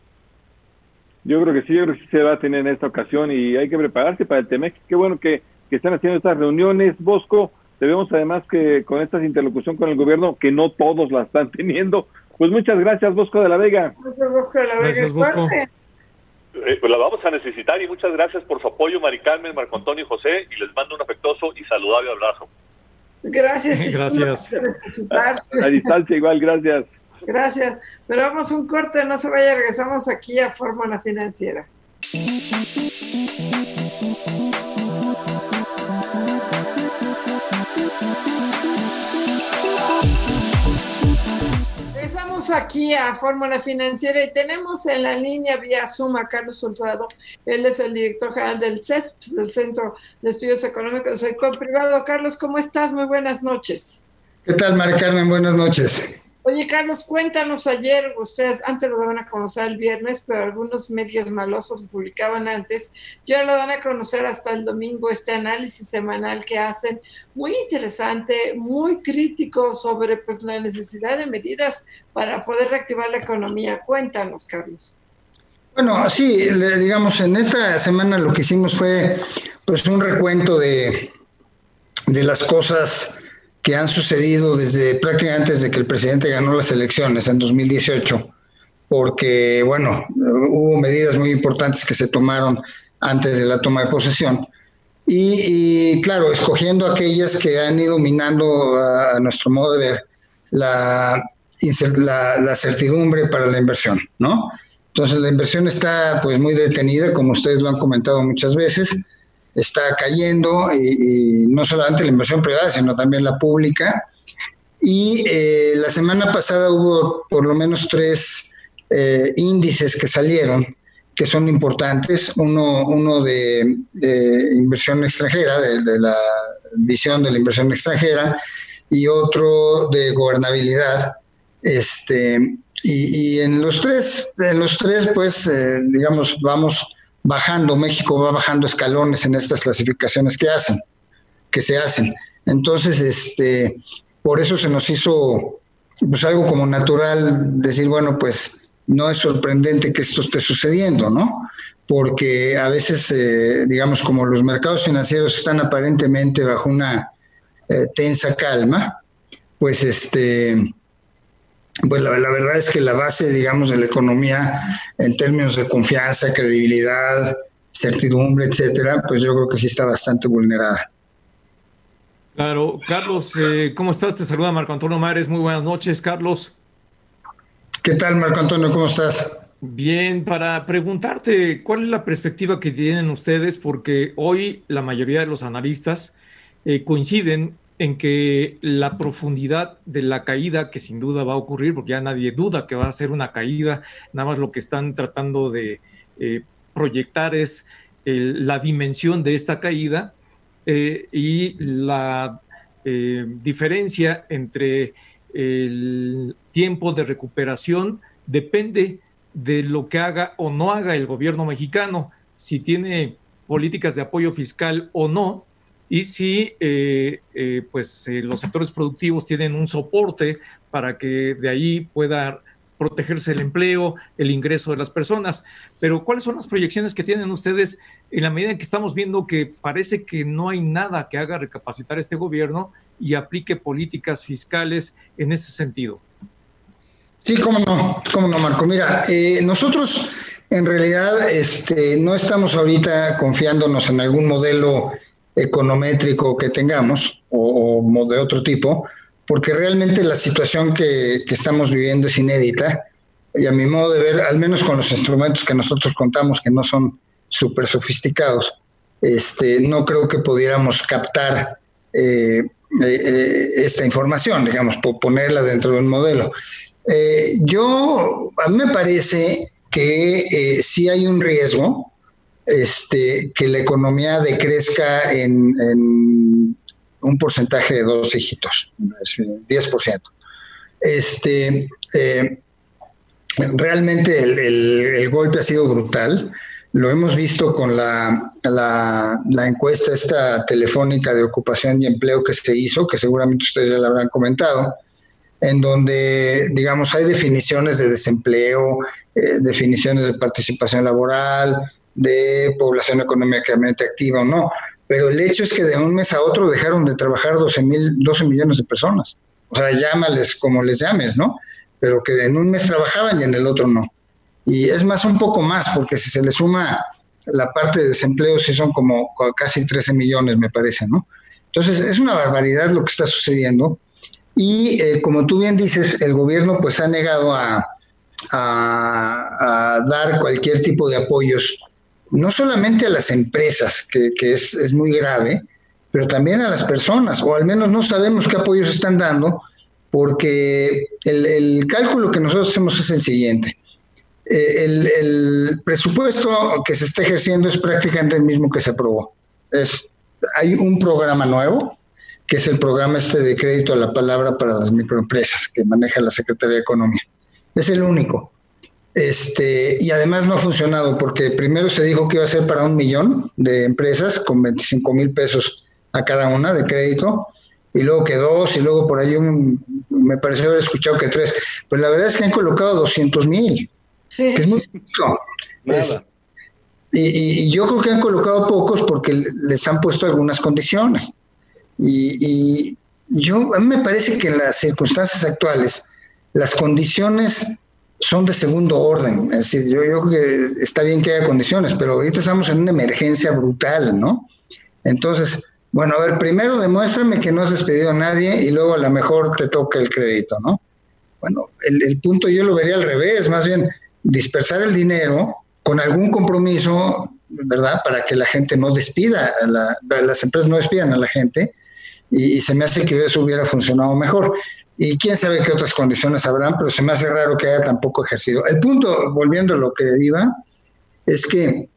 Yo creo que sí, yo creo que sí se va a tener en esta ocasión y hay que prepararse para el TEMEX. Qué bueno que, están haciendo estas reuniones. Bosco, debemos además que con esta interlocución con el gobierno, que no todos la están teniendo. Pues muchas gracias, Bosco de la Vega. Muchas Bosco de la Vega. Gracias, Bosco. Eh, pues la vamos a necesitar y muchas gracias por su apoyo, Mari Carmen, Marco Antonio y José, y les mando un afectuoso y saludable abrazo. Gracias. Gracias. a distancia igual, gracias. Gracias. Pero vamos un corte, no se vaya, regresamos aquí a Fórmula Financiera. Aquí a Fórmula Financiera y tenemos en la línea vía Zoom a Carlos Soldado. Él es el director general del CESP, del Centro de Estudios Económicos del Sector Privado. Carlos, ¿cómo estás? Muy buenas noches. ¿Qué tal, Mari Carmen? Buenas noches. Oye, Carlos, cuéntanos ayer, ustedes antes lo daban a conocer el viernes, pero algunos medios malosos lo publicaban antes. Ya lo dan a conocer hasta el domingo este análisis semanal que hacen, muy interesante, muy crítico sobre pues, la necesidad de medidas para poder reactivar la economía. Cuéntanos, Carlos. Bueno, sí, digamos, en esta semana lo que hicimos fue pues un recuento de, de las cosas que han sucedido desde prácticamente desde que el presidente ganó las elecciones en 2018, porque, bueno, hubo medidas muy importantes que se tomaron antes de la toma de posesión. Y, claro, escogiendo aquellas que han ido minando a, nuestro modo de ver la, la, la, certidumbre para la inversión, ¿no? Entonces la inversión está pues muy detenida, como ustedes lo han comentado muchas veces está cayendo, y, no solamente la inversión privada, sino también la pública. Y eh, la semana pasada hubo por lo menos tres eh, índices que salieron que son importantes. Uno, uno de, inversión extranjera, de, la visión de la inversión extranjera, y otro de gobernabilidad. Este, y, y en los tres, en los tres, pues, eh, digamos, vamos bajando, México va bajando escalones en estas clasificaciones que hacen, que se hacen. Entonces, este, por eso se nos hizo pues algo como natural decir, bueno, pues no es sorprendente que esto esté sucediendo, ¿no? Porque a veces, eh, digamos, como los mercados financieros están aparentemente bajo una eh, tensa calma, pues este, pues la, la, verdad es que la base, digamos, de la economía en términos de confianza, credibilidad, certidumbre, etcétera, pues yo creo que sí está bastante vulnerada. Claro, Carlos, eh, ¿cómo estás? Te saluda Marco Antonio Mares. Muy buenas noches, Carlos. ¿Qué tal, Marco Antonio? ¿Cómo estás? Bien, para preguntarte, ¿cuál es la perspectiva que tienen ustedes? Porque hoy la mayoría de los analistas eh, coinciden en que la profundidad de la caída, que sin duda va a ocurrir, porque ya nadie duda que va a ser una caída, nada más lo que están tratando de eh, proyectar es la dimensión de esta caída eh, y la eh, diferencia entre el tiempo de recuperación depende de lo que haga o no haga el gobierno mexicano, si tiene políticas de apoyo fiscal o no, y si eh, pues los sectores productivos tienen un soporte para que de ahí pueda protegerse el empleo, el ingreso de las personas. Pero ¿cuáles son las proyecciones que tienen ustedes en la medida en que estamos viendo que parece que no hay nada que haga recapacitar este gobierno y aplique políticas fiscales en ese sentido? Sí, cómo no, cómo no, Marco. Mira, eh, nosotros en realidad este, no estamos ahorita confiándonos en algún modelo econométrico que tengamos o, de otro tipo, porque realmente la situación que, estamos viviendo es inédita y a mi modo de ver, al menos con los instrumentos que nosotros contamos, que no son súper sofisticados, este, no creo que pudiéramos captar eh, eh, esta información, digamos, ponerla dentro de un modelo. Eh, yo, a mí me parece que sí hay un riesgo este, que la economía decrezca en un porcentaje de dos dígitos, 10%. Este, eh, realmente el, golpe ha sido brutal. Lo hemos visto con la, la, encuesta esta telefónica de ocupación y empleo que se hizo, que seguramente ustedes ya la habrán comentado, en donde, digamos, hay definiciones de desempleo, eh, definiciones de participación laboral, de población económicamente activa o no, pero el hecho es que de un mes a otro dejaron de trabajar 12, mil, 12 millones de personas. O sea, llámales como les llames, ¿no? Pero que en un mes trabajaban y en el otro no. Y es más, un poco más, porque si se le suma la parte de desempleo, sí son como casi 13 millones, me parece, ¿no? Entonces, es una barbaridad lo que está sucediendo. Y eh, como tú bien dices, el gobierno pues ha negado a, dar cualquier tipo de apoyos no solamente a las empresas, que, es, muy grave, pero también a las personas, o al menos no sabemos qué apoyos están dando, porque el, cálculo que nosotros hacemos es el siguiente. Eh, el, presupuesto que se está ejerciendo es prácticamente el mismo que se aprobó. Es, hay un programa nuevo, que es el programa este de crédito a la palabra para las microempresas que maneja la Secretaría de Economía. Es el único. Este, y además no ha funcionado porque primero se dijo que iba a ser para un millón de empresas con 25 mil pesos a cada una de crédito, y luego que dos, y luego por ahí un, me pareció haber escuchado que tres. Pues la verdad es que han colocado 200 mil, que es muy poco. y, yo creo que han colocado pocos porque les han puesto algunas condiciones. Y, y yo, a mí me parece que en las circunstancias actuales, las condiciones son de segundo orden. Es decir, yo, creo que está bien que haya condiciones, pero ahorita estamos en una emergencia brutal, ¿no? Entonces, bueno, a ver, primero demuéstrame que no has despedido a nadie y luego a lo mejor te toca el crédito, ¿no? Bueno, el, punto yo lo vería al revés, más bien dispersar el dinero con algún compromiso, ¿verdad? Para que la gente no despida, las empresas no despidan a la gente y se me hace que eso hubiera funcionado mejor y quién sabe qué otras condiciones habrán, pero se me hace raro que haya tampoco ejercido. El punto, volviendo a lo que iba, es que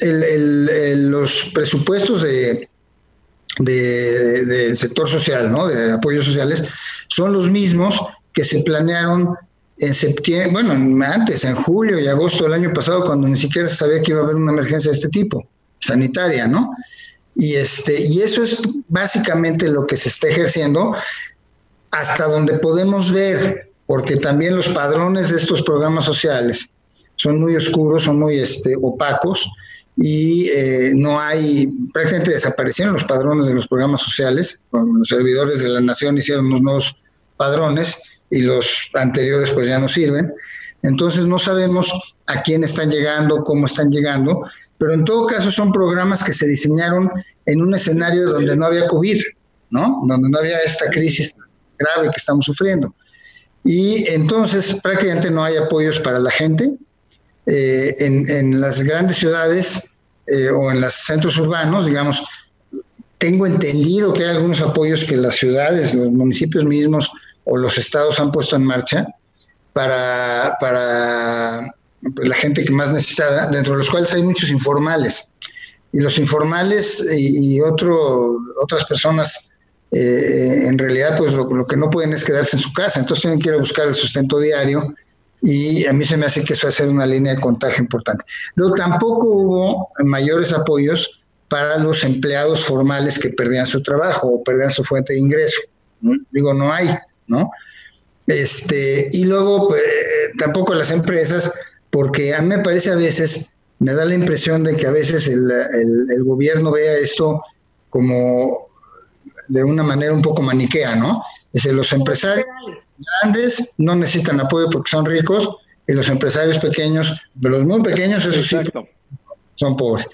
los presupuestos de, del sector social, ¿no? de apoyos sociales, son los mismos que se planearon en septiembre, bueno, antes, en julio y agosto del año pasado, cuando ni siquiera se sabía que iba a haber una emergencia de este tipo, sanitaria, ¿no? Y, este, y eso es básicamente lo que se está ejerciendo hasta donde podemos ver, porque también los padrones de estos programas sociales son muy oscuros, son muy este, opacos y eh, no hay, prácticamente desaparecieron los padrones de los programas sociales, los servidores de la nación hicieron unos nuevos padrones y los anteriores pues ya no sirven. Entonces no sabemos a quién están llegando, cómo están llegando, pero en todo caso son programas que se diseñaron en un escenario donde no había COVID, ¿no? Donde no había esta crisis grave que estamos sufriendo. Y entonces prácticamente no hay apoyos para la gente. Eh, en, las grandes ciudades eh, o en los centros urbanos, digamos, tengo entendido que hay algunos apoyos que las ciudades, los municipios mismos o los estados han puesto en marcha para, para la gente que más necesita, dentro de los cuales hay muchos informales. Y los informales y, otro, otras personas, eh, en realidad, pues lo, lo, que no pueden es quedarse en su casa, entonces tienen que ir a buscar el sustento diario y a mí se me hace que eso va a ser una línea de contagio importante. Luego tampoco hubo mayores apoyos para los empleados formales que perdían su trabajo o perdían su fuente de ingreso. Digo, no hay, ¿no? Este, y luego pues, tampoco las empresas, porque a mí me parece a veces, me da la impresión de que a veces el, el, gobierno vea esto como de una manera un poco maniquea, ¿no? Es decir, los empresarios grandes no necesitan apoyo porque son ricos y los empresarios pequeños, los muy pequeños, eso sí, son pobres.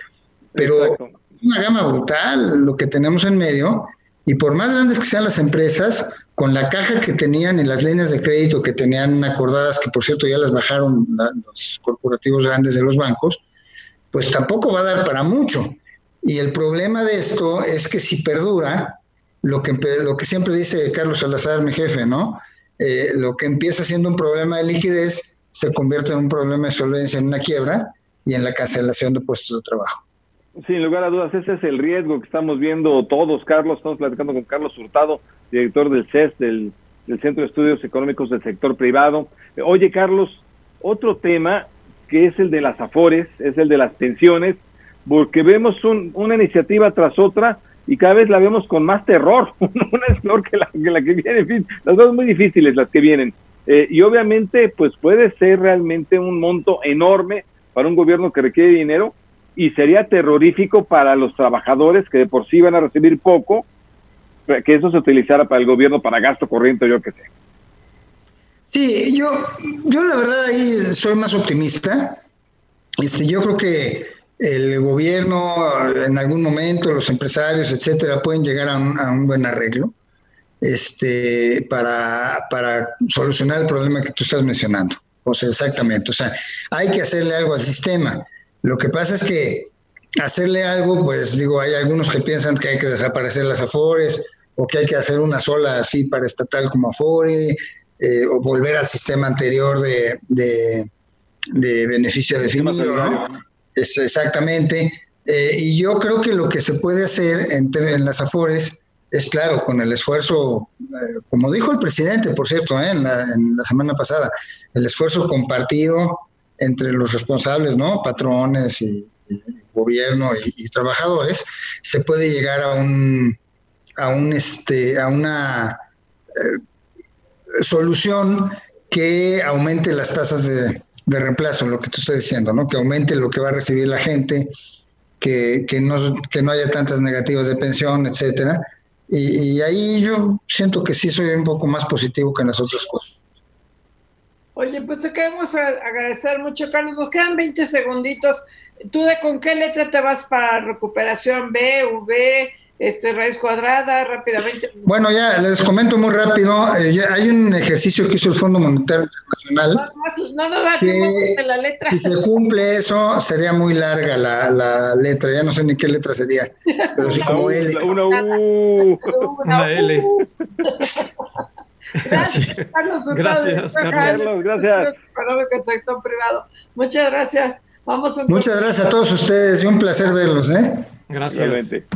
Pero es una gama brutal lo que tenemos en medio y por más grandes que sean las empresas, con la caja que tenían y las líneas de crédito que tenían acordadas, que por cierto ya las bajaron los corporativos grandes de los bancos, pues tampoco va a dar para mucho. Y el problema de esto es que si perdura, lo que, lo que siempre dice Carlos Salazar, mi jefe, ¿no? Eh, lo que empieza siendo un problema de liquidez se convierte en un problema de solvencia, en una quiebra y en la cancelación de puestos de trabajo. Sin lugar a dudas, ese es el riesgo que estamos viendo todos, Carlos. Estamos platicando con Carlos Hurtado, director del CES, del, Centro de Estudios Económicos del Sector Privado. Oye, Carlos, otro tema que es el de las AFORES, es el de las pensiones, porque vemos una iniciativa tras otra y cada vez la vemos con más terror. una es que la que, viene, las dos muy difíciles las que vienen. Eh, y obviamente, pues puede ser realmente un monto enorme para un gobierno que requiere dinero y sería terrorífico para los trabajadores que de por sí van a recibir poco, que eso se utilizara para el gobierno para gasto corriente, yo qué sé. Sí, yo, yo la verdad ahí soy más optimista. Este, yo creo que el gobierno, en algún momento, los empresarios, etcétera, pueden llegar a un, buen arreglo este, para, para solucionar el problema que tú estás mencionando. O sea, exactamente. O sea, hay que hacerle algo al sistema. Lo que pasa es que hacerle algo, pues digo, hay algunos que piensan que hay que desaparecer las Afores o que hay que hacer una sola así para estatal como Afore eh, o volver al sistema anterior de, de, de beneficio definido, ¿no? Es exactamente. Eh, y yo creo que lo que se puede hacer en, en las Afores es claro, con el esfuerzo, eh, como dijo el presidente, por cierto, en la, en, la, semana pasada, el esfuerzo compartido entre los responsables, ¿no? Patrones y, gobierno y, trabajadores, se puede llegar a un, a un este, a una eh, solución que aumente las tasas de, reemplazo, lo que tú estás diciendo, ¿no? Que aumente lo que va a recibir la gente, que, que, no, que no haya tantas negativas de pensión, etcétera. Y, y, ahí yo siento que sí soy un poco más positivo que en las otras cosas. Oye, pues te queremos agradecer mucho, Carlos. Nos quedan 20 segunditos. ¿Tú de con qué letra te vas para recuperación? ¿B, V, este, raíz cuadrada, rápidamente? Bueno, ya les comento muy rápido. Eh, hay un ejercicio que hizo el Fondo Monetario Internacional. No, no, no, que la letra. Si se cumple eso, sería muy larga la, la, letra. Ya no sé ni qué letra sería. Pero sí como L. Una U. Una L. Gracias, Carlos. Gracias, Carlos. Gracias. Sector privado. Muchas gracias. Vamos a Muchas gracias a todos ustedes y un placer verlos. ¿eh? Gracias. Realmente.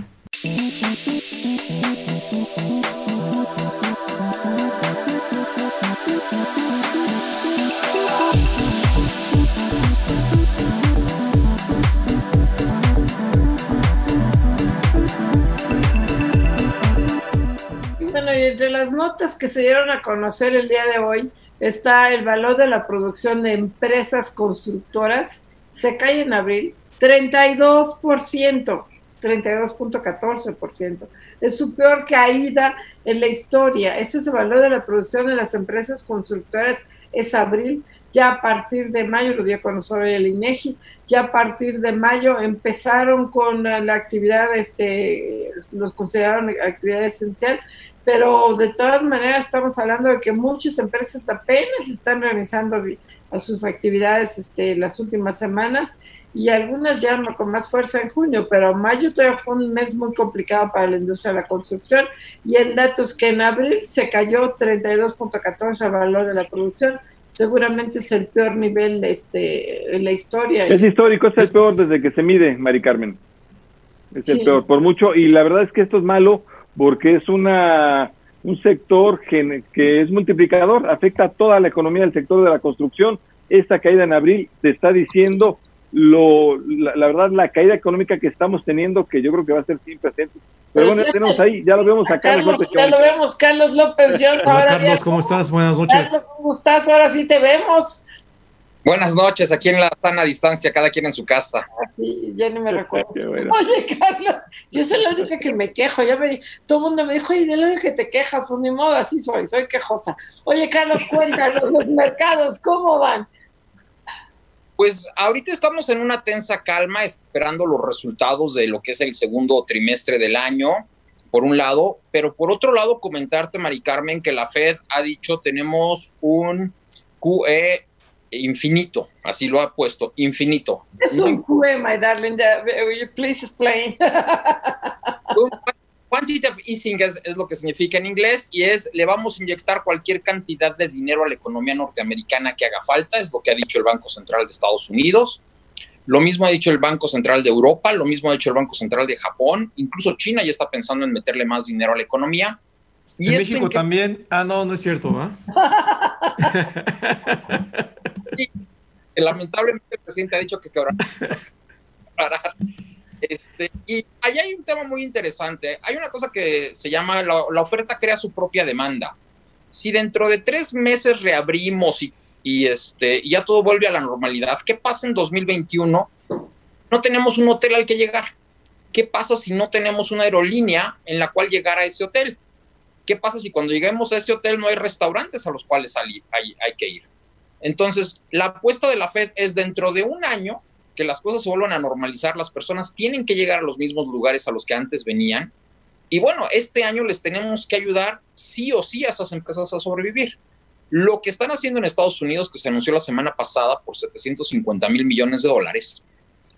Entre las notas que se dieron a conocer el día de hoy está el valor de la producción de empresas constructoras, se cae en abril 32%, 32.14%. Es su peor caída en la historia. Ese es el valor de la producción de las empresas constructoras, es abril. Ya a partir de mayo, lo dio a conocer el INEGI, ya a partir de mayo empezaron con la, actividad, este, los consideraron actividad esencial, pero de todas maneras estamos hablando de que muchas empresas apenas están realizando sus actividades este, las últimas semanas y algunas ya con más fuerza en junio, pero mayo todavía fue un mes muy complicado para la industria de la construcción y el dato es que en abril se cayó 32.14 el valor de la producción, seguramente es el peor nivel este, en la historia. Es histórico, es el peor desde que se mide, Mari Carmen. Es el peor, por mucho, y la verdad es que esto es malo porque es una un sector que, que es multiplicador, afecta a toda la economía del sector de la construcción. Esta caída en abril te está diciendo lo, la, verdad, la caída económica que estamos teniendo, que yo creo que va a ser sin precedentes. Pero, bueno, ya tenemos ahí, ya lo vemos a Carlos, López. Ya lo vemos, Carlos López. Hola, Carlos, ¿cómo estás? Buenas noches. Carlos, ¿cómo estás? Ahora sí te vemos. Buenas noches, aquí en la sana distancia, cada quien en su casa. Ah, sí, ya ni me recuerdo. Oye, Carlos, yo soy la única que me quejo. Ya me, todo el mundo me dijo, oye, de la única que te quejas, por pues mi modo, así soy, soy quejosa. Oye, Carlos, cuéntanos, los mercados, ¿cómo van? Pues ahorita estamos en una tensa calma esperando los resultados de lo que es el segundo trimestre del año, por un lado, pero por otro lado comentarte, Mari Carmen, que la Fed ha dicho tenemos un QE infinito, así lo ha puesto, infinito. Es un QE, my darling, please explain. Quantitative easing es, lo que significa en inglés y es le vamos a inyectar cualquier cantidad de dinero a la economía norteamericana que haga falta, es lo que ha dicho el Banco Central de Estados Unidos. Lo mismo ha dicho el Banco Central de Europa, lo mismo ha dicho el Banco Central de Japón, incluso China ya está pensando en meterle más dinero a la economía. Y en México también. Ah, no, no es cierto, ¿ah? lamentablemente el presidente ha dicho que quebrará. Este, y ahí hay un tema muy interesante. Hay una cosa que se llama la, oferta crea su propia demanda. Si dentro de tres meses reabrimos y, este, ya todo vuelve a la normalidad, ¿qué pasa en 2021? No tenemos un hotel al que llegar. ¿Qué pasa si no tenemos una aerolínea en la cual llegar a ese hotel? ¿Qué pasa si cuando lleguemos a ese hotel no hay restaurantes a los cuales hay, hay que ir? Entonces, la apuesta de la Fed es dentro de un año que las cosas se vuelvan a normalizar, las personas tienen que llegar a los mismos lugares a los que antes venían. Y bueno, este año les tenemos que ayudar sí o sí a esas empresas a sobrevivir. Lo que están haciendo en Estados Unidos, que se anunció la semana pasada por 750 mil millones de dólares,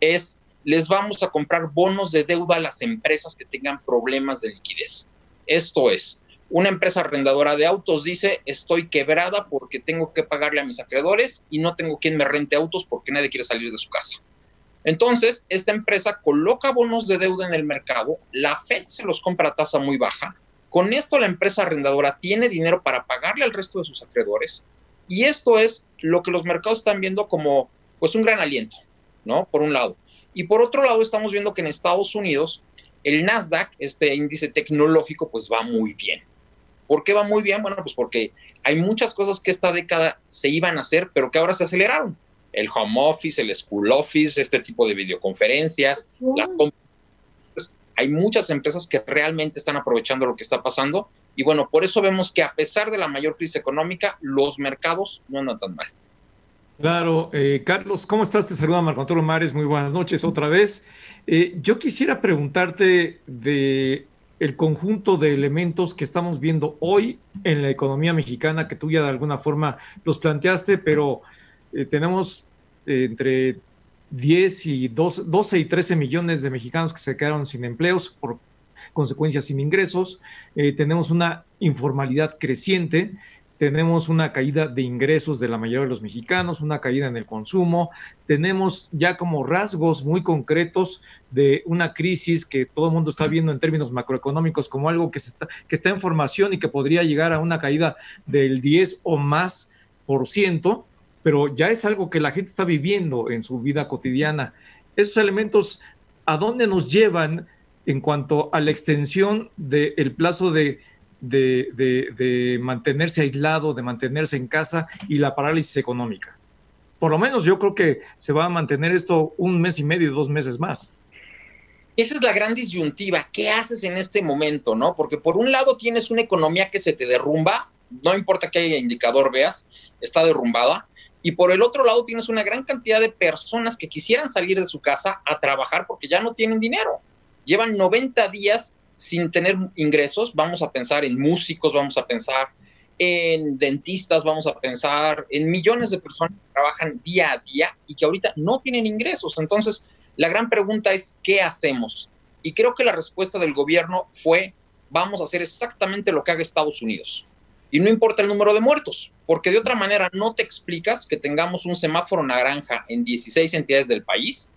es les vamos a comprar bonos de deuda a las empresas que tengan problemas de liquidez. Esto es, una empresa arrendadora de autos dice, estoy quebrada porque tengo que pagarle a mis acreedores y no tengo quien me rente autos porque nadie quiere salir de su casa. Entonces, esta empresa coloca bonos de deuda en el mercado, la Fed se los compra a tasa muy baja, con esto la empresa arrendadora tiene dinero para pagarle al resto de sus acreedores y esto es lo que los mercados están viendo como pues un gran aliento, ¿no? Por un lado. Y por otro lado, estamos viendo que en Estados Unidos el Nasdaq, este índice tecnológico, pues va muy bien. ¿Por qué va muy bien? Bueno, pues porque hay muchas cosas que esta década se iban a hacer, pero que ahora se aceleraron el home office, el school office, este tipo de videoconferencias, las hay muchas empresas que realmente están aprovechando lo que está pasando y bueno, por eso vemos que a pesar de la mayor crisis económica, los mercados no andan tan mal. Claro, eh, Carlos, ¿cómo estás? Te saluda Marco Antonio Mares, muy buenas noches otra vez. Eh, yo quisiera preguntarte de el conjunto de elementos que estamos viendo hoy en la economía mexicana, que tú ya de alguna forma los planteaste, pero eh, tenemos eh, entre 10 y 12, y 13 millones de mexicanos que se quedaron sin empleos por consecuencias sin ingresos, eh, tenemos una informalidad creciente, tenemos una caída de ingresos de la mayoría de los mexicanos, una caída en el consumo, tenemos ya como rasgos muy concretos de una crisis que todo el mundo está viendo en términos macroeconómicos como algo que, está, que está en formación y que podría llegar a una caída del 10 o más por ciento pero ya es algo que la gente está viviendo en su vida cotidiana. Esos elementos, ¿a dónde nos llevan en cuanto a la extensión del plazo de de, mantenerse aislado, de mantenerse en casa y la parálisis económica. Por lo menos yo creo que se va a mantener esto un mes y medio, dos meses más. Esa es la gran disyuntiva. ¿Qué haces en este momento, no? Porque por un lado tienes una economía que se te derrumba, no importa qué indicador veas, está derrumbada. Y por el otro lado tienes una gran cantidad de personas que quisieran salir de su casa a trabajar porque ya no tienen dinero. Llevan 90 días sin tener ingresos. Vamos a pensar en músicos, vamos a pensar en dentistas, vamos a pensar en millones de personas que trabajan día a día y que ahorita no tienen ingresos. Entonces, la gran pregunta es, ¿qué hacemos? Y creo que la respuesta del gobierno fue, vamos a hacer exactamente lo que haga Estados Unidos y no importa el número de muertos, porque de otra manera no te explicas que tengamos un semáforo naranja en 16 entidades del país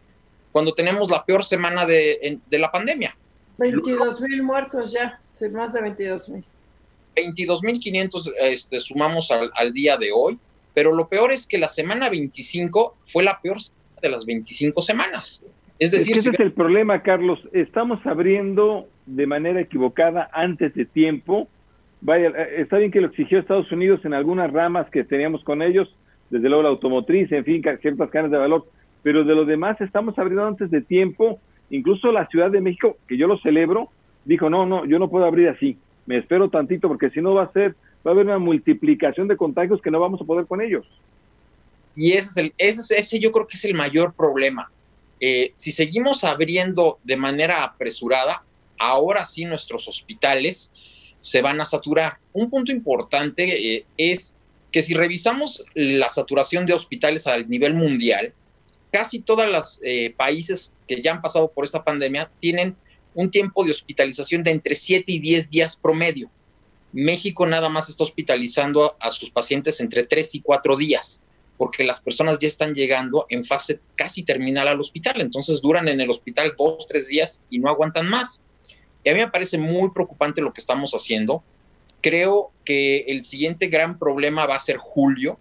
cuando tenemos la peor semana de, la pandemia. 22 mil muertos ya, más de 22 mil. 22 mil 500 este, sumamos al, día de hoy, pero lo peor es que la semana 25 fue la peor de las 25 semanas. Es decir, ese es el problema, Carlos. Estamos abriendo de manera equivocada antes de tiempo vaya, eh, está bien que lo exigió Estados Unidos en algunas ramas que teníamos con ellos, desde luego la automotriz, en fin, ciertas cadenas de valor, pero de lo demás estamos abriendo antes de tiempo, incluso la Ciudad de México, que yo lo celebro, dijo, no, no, yo no puedo abrir así, me espero tantito porque si no va a ser, va a haber una multiplicación de contagios que no vamos a poder con ellos. Y ese es el, ese, ese yo creo que es el mayor problema. Eh, si seguimos abriendo de manera apresurada, ahora sí nuestros hospitales, se van a saturar. Un punto importante eh, es que si revisamos la saturación de hospitales a nivel mundial, casi todos los eh, países que ya han pasado por esta pandemia tienen un tiempo de hospitalización de entre 7 y 10 días promedio. México nada más está hospitalizando a, sus pacientes entre 3 y 4 días, porque las personas ya están llegando en fase casi terminal al hospital, entonces duran en el hospital 2, 3 días y no aguantan más. Y a mí me parece muy preocupante lo que estamos haciendo. Creo que el siguiente gran problema va a ser julio.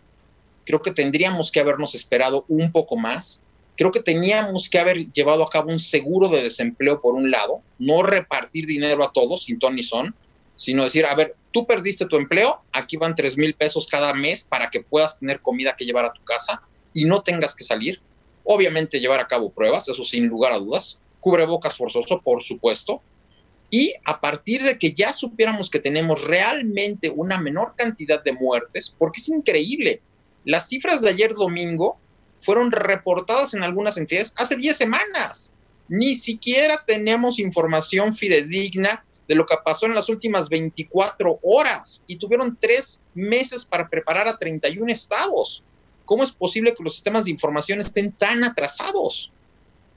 Creo que tendríamos que habernos esperado un poco más. Creo que teníamos que haber llevado a cabo un seguro de desempleo por un lado, no repartir dinero a todos sin ton ni son, sino decir, a ver, tú perdiste tu empleo, aquí van tres mil pesos cada mes para que puedas tener comida que llevar a tu casa y no tengas que salir. Obviamente llevar a cabo pruebas, eso sin lugar a dudas. Cubrebocas forzoso, por supuesto. Y a partir de que ya supiéramos que tenemos realmente una menor cantidad de muertes, porque es increíble, las cifras de ayer domingo fueron reportadas en algunas entidades hace 10 semanas. Ni siquiera tenemos información fidedigna de lo que pasó en las últimas 24 horas y tuvieron tres meses para preparar a 31 estados. ¿Cómo es posible que los sistemas de información estén tan atrasados?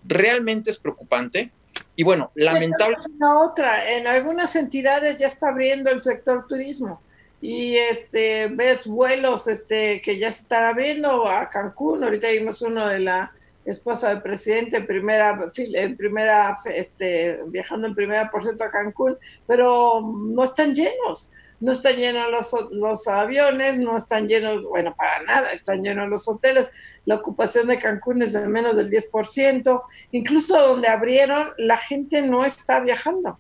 Realmente es preocupante y bueno, lamentable. otra, en algunas entidades ya está abriendo el sector turismo y este ves vuelos este que ya se están abriendo a Cancún. Ahorita vimos uno de la esposa del presidente en primera en primera este viajando en primera por ciento a Cancún, pero no están llenos no están llenos los, los aviones, no están llenos, bueno, para nada, están llenos los hoteles, la ocupación de Cancún es de menos del 10%, incluso donde abrieron, la gente no está viajando.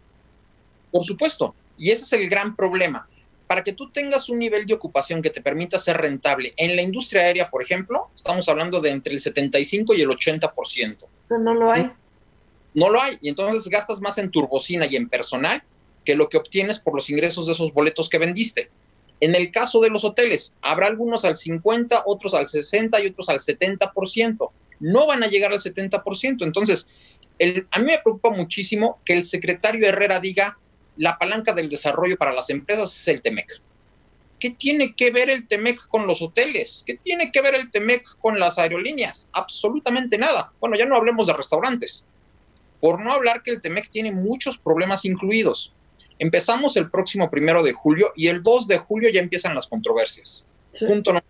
Por supuesto, y ese es el gran problema. Para que tú tengas un nivel de ocupación que te permita ser rentable, en la industria aérea, por ejemplo, estamos hablando de entre el 75 y el 80%. Pero no lo hay. No lo hay, y entonces gastas más en turbocina y en personal que lo que obtienes por los ingresos de esos boletos que vendiste. En el caso de los hoteles, habrá algunos al 50, otros al 60 y otros al 70%. No van a llegar al 70%. Entonces, el, a mí me preocupa muchísimo que el secretario Herrera diga la palanca del desarrollo para las empresas es el TEMEC. ¿Qué tiene que ver el TEMEC con los hoteles? ¿Qué tiene que ver el TEMEC con las aerolíneas? Absolutamente nada. Bueno, ya no hablemos de restaurantes. Por no hablar que el TEMEC tiene muchos problemas incluidos. Empezamos el próximo primero de julio y el 2 de julio ya empiezan las controversias. Punto no.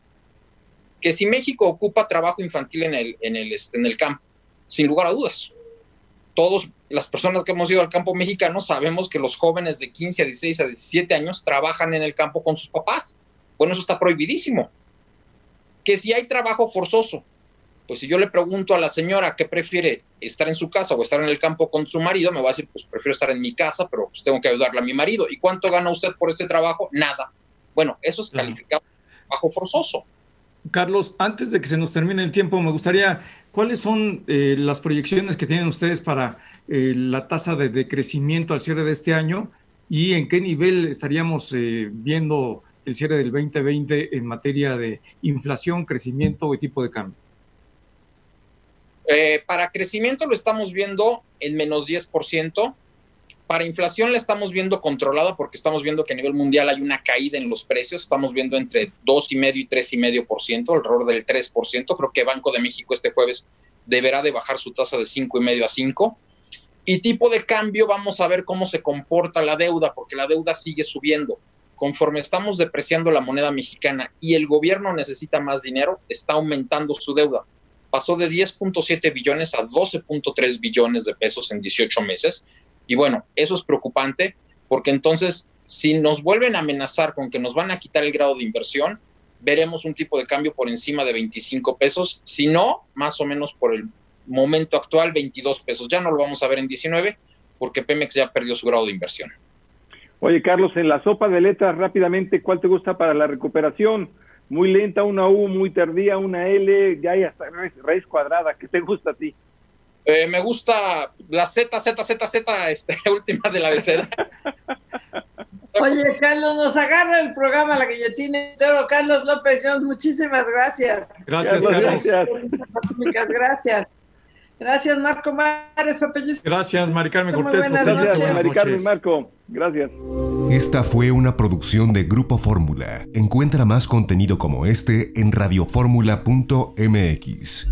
Que si México ocupa trabajo infantil en el, en, el, este, en el campo, sin lugar a dudas. Todos las personas que hemos ido al campo mexicano sabemos que los jóvenes de 15 a 16 a 17 años trabajan en el campo con sus papás. Bueno, eso está prohibidísimo. Que si hay trabajo forzoso, Pues si yo le pregunto a la señora qué prefiere, estar en su casa o estar en el campo con su marido, me va a decir, pues prefiero estar en mi casa, pero pues tengo que ayudarle a mi marido. ¿Y cuánto gana usted por ese trabajo? Nada. Bueno, eso es calificado bajo forzoso. Carlos, antes de que se nos termine el tiempo, me gustaría, ¿cuáles son eh, las proyecciones que tienen ustedes para eh, la tasa de, de, crecimiento al cierre de este año y en qué nivel estaríamos eh, viendo el cierre del 2020 en materia de inflación, crecimiento y tipo de cambio? Eh, para crecimiento lo estamos viendo en menos 10%. Para inflación la estamos viendo controlada porque estamos viendo que a nivel mundial hay una caída en los precios. Estamos viendo entre 2,5 y 3,5%, alrededor del 3%. Creo que Banco de México este jueves deberá de bajar su tasa de 5,5 a 5. Y tipo de cambio, vamos a ver cómo se comporta la deuda, porque la deuda sigue subiendo. Conforme estamos depreciando la moneda mexicana y el gobierno necesita más dinero, está aumentando su deuda pasó de 10.7 billones a 12.3 billones de pesos en 18 meses. Y bueno, eso es preocupante porque entonces si nos vuelven a amenazar con que nos van a quitar el grado de inversión, veremos un tipo de cambio por encima de 25 pesos, si no, más o menos por el momento actual, 22 pesos. Ya no lo vamos a ver en 19 porque Pemex ya perdió su grado de inversión. Oye, Carlos, en la sopa de letras, rápidamente, ¿cuál te gusta para la recuperación? Muy lenta, una U muy tardía, una L, ya hay hasta raíz, cuadrada. ¿Qué te gusta a ti? Eh, me gusta la Z, Z, Z, Z, este, última de la abeceda. Oye, Carlos, nos agarra el programa La Guillotina Toro. Carlos López Jones, muchísimas gracias. Gracias, Carlos. Gracias. gracias. Gracias, Marco Mares, Gracias, Mari Carmen Cortés. José gracias, Mari Carmen, Marco. Gracias. Esta fue una producción de Grupo Fórmula. Encuentra más contenido como este en radioformula.mx.